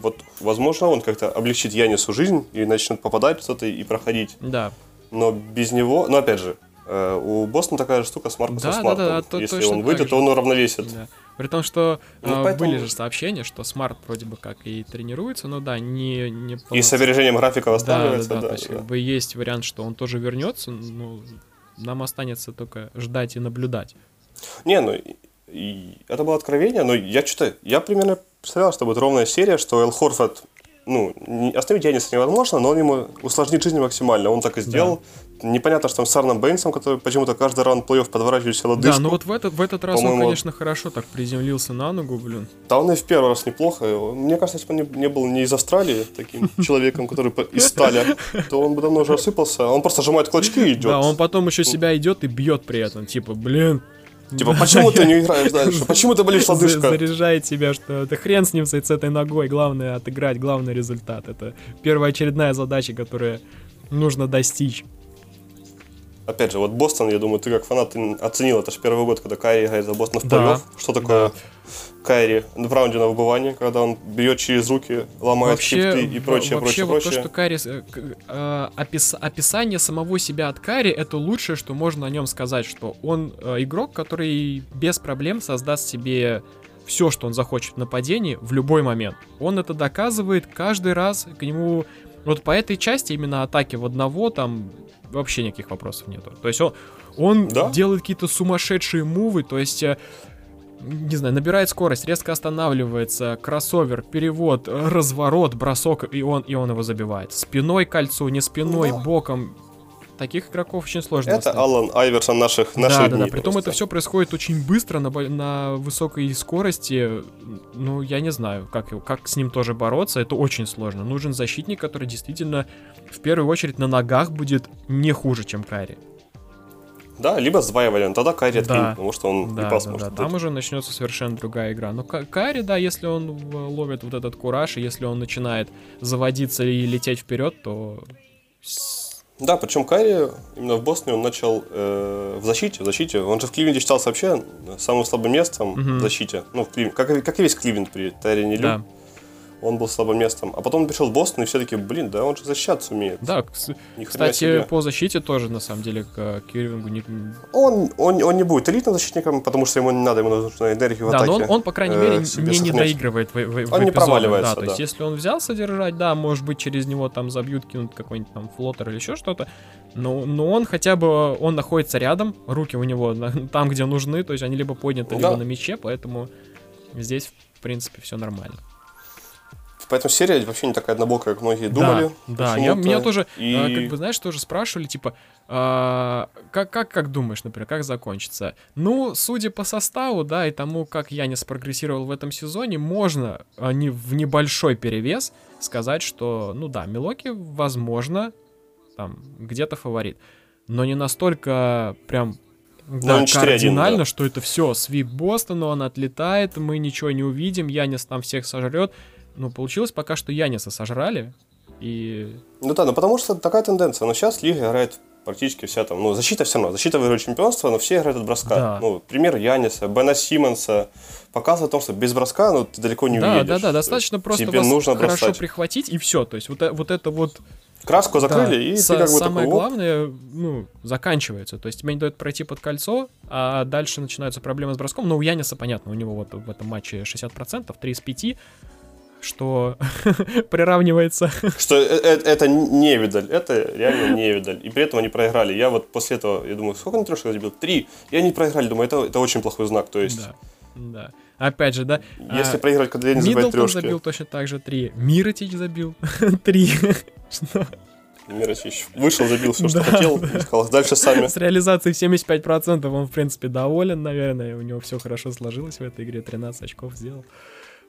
Вот, возможно, он как-то облегчит Янису жизнь и начнет попадать что-то и проходить. Да. Но без него, но опять же, э, у Бостона такая же штука с Маркусом да, Смартом. Да, да, то, Если он выйдет, то он уравновесит. Да. При том, что ну, э, поэтому... были же сообщения, что Смарт вроде бы как и тренируется, но да, не... не и с опережением графика восстанавливается, да. да, да, то есть да. как бы есть вариант, что он тоже вернется, но нам останется только ждать и наблюдать. Не, ну и это было откровение, но я что-то, я примерно представлял, что будет ровная серия, что Эл Хорфорд, ну, остановить Яниса невозможно, но он ему усложнит жизнь максимально. Он так и сделал. Да. Непонятно, что там с Арном Бейнсом, который почему-то каждый раунд плей-офф подворачивает себе лодыжку. Да, ну вот в этот, в этот раз он, конечно, хорошо так приземлился на ногу, блин. Да, он и в первый раз неплохо. Мне кажется, если бы он не был не из Австралии таким человеком, который из стали, то он бы давно уже осыпался. Он просто сжимает клочки и идет. Да, он потом еще себя идет и бьет при этом. Типа, блин, Типа, почему ты не играешь дальше? Почему ты болишь лодыжка? Заряжает себя, что это хрен с ним, с этой ногой. Главное отыграть, главный результат. Это первая очередная задача, которую нужно достичь. Опять же, вот Бостон, я думаю, ты как фанат оценил, это же первый год, когда Кайри играет за Бостон в плей-офф. Да. Что такое да. Кайри в раунде на выбывание, когда он бьет через руки, ломает вообще, шифты и прочее, вообще прочее, вот прочее. то, что Кайри, э, э, опис, описание самого себя от Кайри, это лучшее, что можно о нем сказать, что он э, игрок, который без проблем создаст себе все, что он захочет в нападении в любой момент. Он это доказывает каждый раз, к нему вот по этой части именно атаки в одного там вообще никаких вопросов нету. То есть он, он да? делает какие-то сумасшедшие мувы, то есть э, не знаю, набирает скорость, резко останавливается, кроссовер, перевод, разворот, бросок, и он, и он его забивает. Спиной кольцу, не спиной, да. боком. Таких игроков очень сложно Это достать. Алан Айверсон наших, наших да, дней. Да, да, притом это все происходит очень быстро, на, на высокой скорости. Ну, я не знаю, как, как с ним тоже бороться, это очень сложно. Нужен защитник, который действительно в первую очередь на ногах будет не хуже, чем Карри. Да, либо с Вайвален, тогда Кайри да. потому что он да, и пас да, может да. Там уже начнется совершенно другая игра. Но Кайри, да, если он ловит вот этот кураж, и если он начинает заводиться и лететь вперед, то... Да, причем Кайри именно в Бостоне он начал э, в защите, в защите. Он же в Кливенде считался вообще самым слабым местом угу. в защите. Ну, в Клив... как, как и весь Кливенд при Тайре Лю. Да он был слабым местом. А потом он пришел в Бостон, и все таки блин, да, он же защищаться умеет. Да, кстати, себе. по защите тоже, на самом деле, к Кирвингу не... Он, он, он не будет элитным защитником, потому что ему не надо, ему нужна энергия в да, атаке. Да, но он, он, по крайней мере, э, не, не доигрывает в, в, Он в не проваливается, да. То есть, если он взялся держать, да, может быть, через него там забьют, кинут какой-нибудь там флотер или еще что-то, но, но он хотя бы, он находится рядом, руки у него там, где нужны, то есть они либо подняты, да. либо на мече, поэтому здесь, в принципе, все нормально. Поэтому серия вообще не такая однобокая, как многие думали. Да, да. Я, меня тоже, и... а, как бы, знаешь, тоже спрашивали, типа, а, как, как, как думаешь, например, как закончится? Ну, судя по составу, да, и тому, как Янис прогрессировал в этом сезоне, можно а, не, в небольшой перевес сказать, что, ну да, Милоки, возможно, там, где-то фаворит. Но не настолько прям да, ну, кардинально, да. что это все, свип Бостона, он отлетает, мы ничего не увидим, Янис там всех сожрет ну, получилось пока что Яниса сожрали, и... Ну да, ну потому что такая тенденция. Но сейчас лига играет практически вся там, ну, защита все равно, защита выигрывает чемпионство, но все играют от броска. Да. Ну, пример Яниса, Бена Симмонса показывает о том, что без броска, ну, ты далеко не да, уедешь. Да, да, да, достаточно просто тебе вас нужно хорошо бросать. прихватить, и все. То есть вот, э, вот это вот... Краску закрыли, да, и с- ты как бы Самое такой, главное, ну, заканчивается. То есть тебе не дают пройти под кольцо, а дальше начинаются проблемы с броском. Но у Яниса, понятно, у него вот в этом матче 60%, 3 из 5 что приравнивается. Что э, э, это не видаль, это реально не видаль. И при этом они проиграли. Я вот после этого, я думаю, сколько они трешек забил? Три. И они проиграли, думаю, это, это очень плохой знак. То есть... Да, да. Опять же, да. Если а, проиграть, когда я не забивает трешки. забил точно так же три. Миротич забил три. Что? Миротич вышел, забил все, что хотел, и сказал, дальше сами. С реализацией 75% он, в принципе, доволен, наверное. У него все хорошо сложилось в этой игре, 13 очков сделал.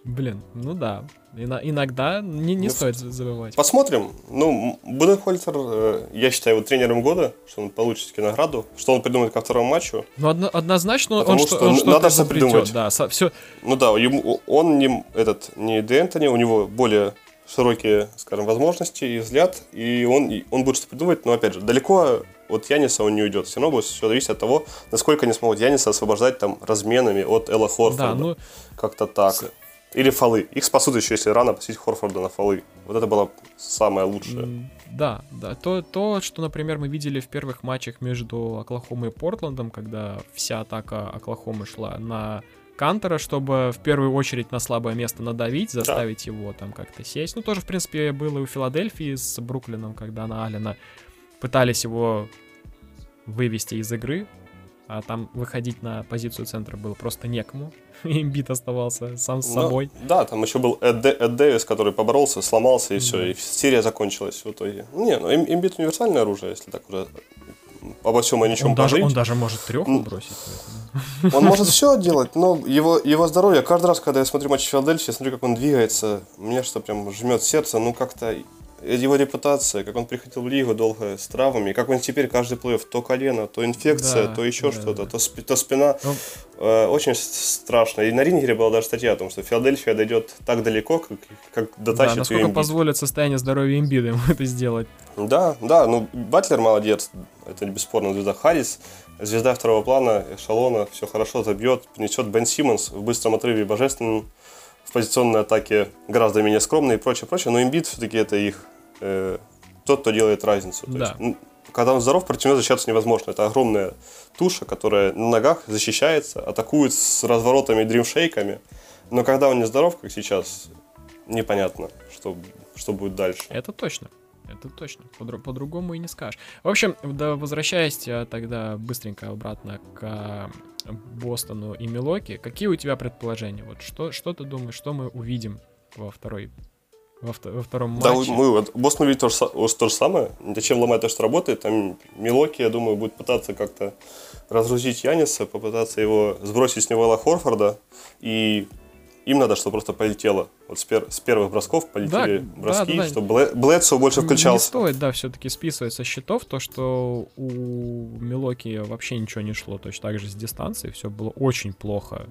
Блин, ну да. иногда не, не ну, стоит забывать. Посмотрим. Ну, Буденхольцер, э, я считаю, его тренером года, что он получит награду, что он придумает ко второму матчу. Ну, одно, однозначно Потому он, что, он что надо придумать. Да, со, все. Ну да, ему, он не, этот, не Д'Энтони, у него более широкие, скажем, возможности и взгляд, и он, он будет что придумывать, но опять же, далеко от Яниса он не уйдет. Все равно будет все зависеть от того, насколько они смогут Яниса освобождать там разменами от Элла Хорфорда. Да, ну, Как-то так. Или фолы. Их спасут еще, если рано посетить Хорфорда на фолы. Вот это было самое лучшее. Да, да. То, то, что, например, мы видели в первых матчах между Оклахомой и Портландом, когда вся атака Оклахомы шла на Кантера, чтобы в первую очередь на слабое место надавить, заставить да. его там как-то сесть. Ну, тоже, в принципе, было и у Филадельфии с Бруклином, когда на Алина пытались его вывести из игры, а там выходить на позицию центра было просто некому. Имбит оставался сам с ну, собой. Да, там еще был Эд, Эд Дэвис, который поборолся, сломался, и все, и серия закончилась в итоге. Не, ну Имбит универсальное оружие, если так уже обо всем и ничем он даже, он даже может трех бросить. Он может все делать, но его, его здоровье, каждый раз, когда я смотрю матч Филадельфии, я смотрю, как он двигается, мне что прям жмет сердце, ну как-то его репутация, как он приходил в лигу долго с травмами, как он теперь каждый плей то колено, то инфекция, да, то еще да, что-то, да. то, спи, то спина. Ну, э, очень страшно. И на Рингере была даже статья о том, что Филадельфия дойдет так далеко, как, как дотащит да, насколько позволит состояние здоровья имбида ему это сделать. Да, да, ну Батлер молодец, это бесспорно звезда Харрис, звезда второго плана, эшелона, все хорошо забьет, принесет Бен Симмонс в быстром отрыве божественным в позиционной атаке гораздо менее скромные и прочее, прочее, но имбит все-таки это их э, тот, кто делает разницу. То да. есть, когда он здоров, против него защищаться невозможно. Это огромная туша, которая на ногах защищается, атакует с разворотами и дримшейками. Но когда он не здоров, как сейчас, непонятно, что, что будет дальше. Это точно. Это точно. По-другому и не скажешь. В общем, да, возвращаясь э, тогда быстренько обратно к Бостону и Милоки, какие у тебя предположения? Вот что, что ты думаешь, что мы увидим во второй во, во втором матче. Да, мы, вот, Бостон видит то же, то же самое. Зачем ломать то, что работает. Там Милоки, я думаю, будет пытаться как-то разгрузить Яниса, попытаться его сбросить с него Элла Хорфорда. И им надо, чтобы просто полетело. Вот с, пер, с первых бросков полетели да, броски, да, да, чтобы Блэдсо больше включался. Не стоит, да, все-таки списывать со счетов то, что у Милоки вообще ничего не шло. Точно так же с дистанции все было очень плохо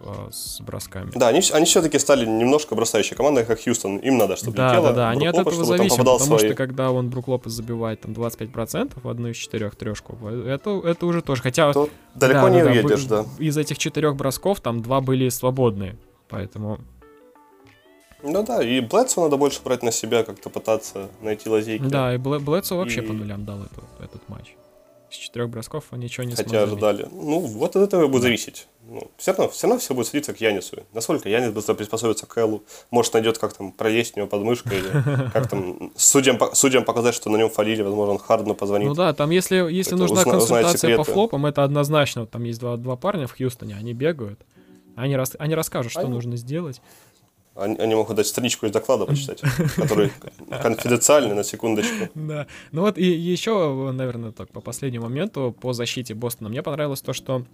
э, с бросками. Да, они, они все-таки стали немножко бросающей командой, как Хьюстон. Им надо, чтобы да, летело. Да, да, они от этого зависят, потому свои... что когда он Брук Лопес забивает там 25% в одну из четырех трешку, это, это уже тоже, хотя... То далеко да, не да, уедешь, да. Из этих четырех бросков там два были свободные, поэтому... Ну да, и Блэдсу надо больше брать на себя, как-то пытаться найти лазейки. Да, и Блэдсу вообще и... по нулям дал этот, этот матч с четырех бросков он ничего не Хотя ожидали. Ну, вот от этого будет зависеть. Ну, все, равно, все равно все будет сводиться к Янису. Насколько Янис быстро приспособится к Эллу. Может, найдет, как там проесть у него подмышка, или как там судьям, судьям показать, что на нем фалили, возможно, он Хардну позвонит. Ну да, там если, если нужна узна, консультация по флопам, это однозначно. Там есть два, два парня в Хьюстоне, они бегают. Они, рас, они расскажут, что они... нужно сделать. Они, они могут дать страничку из доклада почитать, который конфиденциальный, на секундочку. Да. Ну вот и еще, наверное, так, по последнему моменту, по защите Бостона, мне понравилось то, что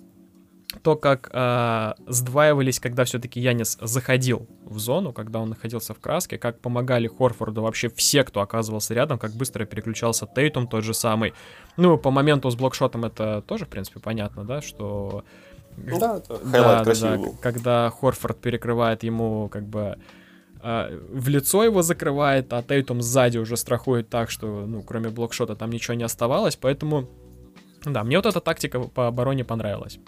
то, как э, сдваивались, когда все-таки Янис заходил в зону, когда он находился в краске, как помогали Хорфорду вообще все, кто оказывался рядом, как быстро переключался Тейтум тот же самый. Ну, по моменту с блокшотом это тоже, в принципе, понятно, да, что да, это да, да, да, когда Хорфорд перекрывает ему как бы э, в лицо его закрывает, а Тейтум сзади уже страхует так, что, ну, кроме блокшота там ничего не оставалось, поэтому, да, мне вот эта тактика по обороне понравилась.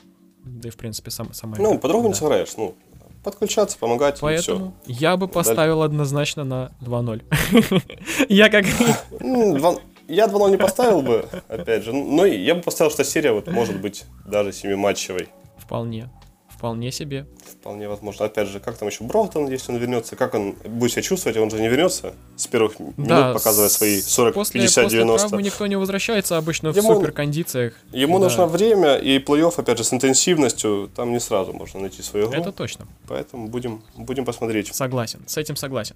Да и, в принципе, сам, сама... Ну, по-другому да. не сыграешь, ну, подключаться, помогать, Поэтому я бы поставил Даль... однозначно на 2-0. я как... Ну, я 2-0 не поставил бы, опять же, но я бы поставил, что серия вот может быть даже семиматчевой. Вполне. Вполне себе. Вполне возможно. Опять же, как там еще Броутон, если он вернется, как он будет себя чувствовать, он же не вернется с первых да, минут, показывая свои 40, после, 50, после 90. После никто не возвращается обычно ему, в суперкондициях. Ему да. нужно время, и плей-офф, опять же, с интенсивностью, там не сразу можно найти свою игру. Это точно. Поэтому будем, будем посмотреть. Согласен, с этим согласен.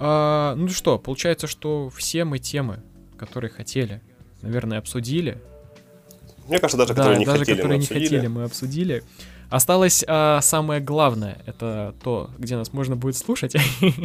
А, ну что, получается, что все мы темы, которые хотели, наверное, обсудили. Мне кажется, даже да, которые не даже хотели, которые мы не хотели, мы обсудили. Осталось а, самое главное, это то, где нас можно будет слушать.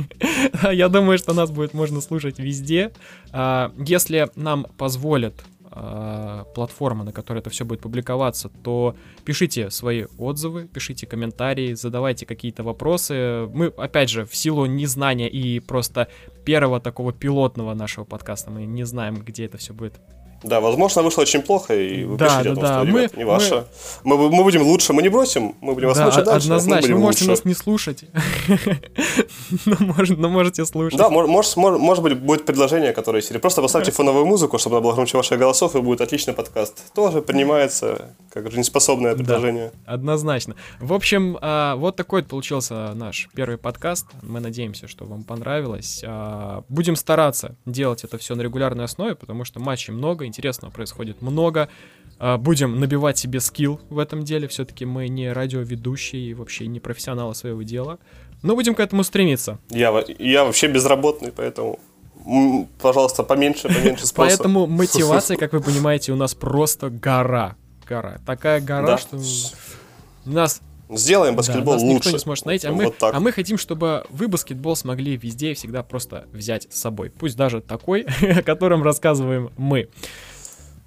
Я думаю, что нас будет можно слушать везде. А, если нам позволят а, платформа, на которой это все будет публиковаться, то пишите свои отзывы, пишите комментарии, задавайте какие-то вопросы. Мы, опять же, в силу незнания и просто первого такого пилотного нашего подкаста, мы не знаем, где это все будет Да, возможно, вышло очень плохо, и вы Да, пишите да, о том, да, что, мы- ребят, не ваше. Мы, мы будем лучше, мы не бросим, мы будем вас Да, слушать о- дальше, мы однозначно. Вы можете лучше. нас не слушать. но, мож- но можете слушать. Да, мож- может, мож- может быть, будет предложение, которое серии. Просто поставьте фоновую музыку, чтобы она была громче ваших голосов, и будет отличный подкаст. Тоже принимается как жизнеспособное предложение. Однозначно. В общем, а, вот такой получился наш первый подкаст. Мы надеемся, что вам понравилось. А, Будем стараться делать это все на регулярной основе, потому что матчей много, интересного происходит много. А, Будем набивать себе скилл в этом деле. Все-таки мы не радиоведущие и вообще не профессионалы своего дела. Но будем к этому стремиться. Я, я вообще безработный, поэтому, пожалуйста, поменьше, поменьше спроса. Поэтому мотивация, как вы понимаете, у нас просто гора. Гора. Такая гора, Да. что нас Сделаем баскетбол Да, нас никто лучше. не сможет найти, а мы, Вот так. а мы хотим, чтобы вы баскетбол смогли везде и всегда просто взять с собой. Пусть даже такой, о котором рассказываем мы.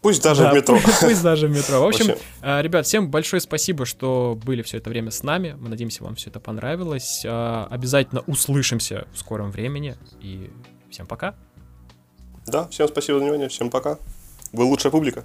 Пусть даже Да, в метро. Пусть даже в метро. В общем, Вообще. а, ребят, всем большое спасибо, что были все это время с нами. Мы надеемся, вам все это понравилось. А, Обязательно услышимся в скором времени. И всем пока. Да, всем спасибо за внимание, всем пока. Вы лучшая публика.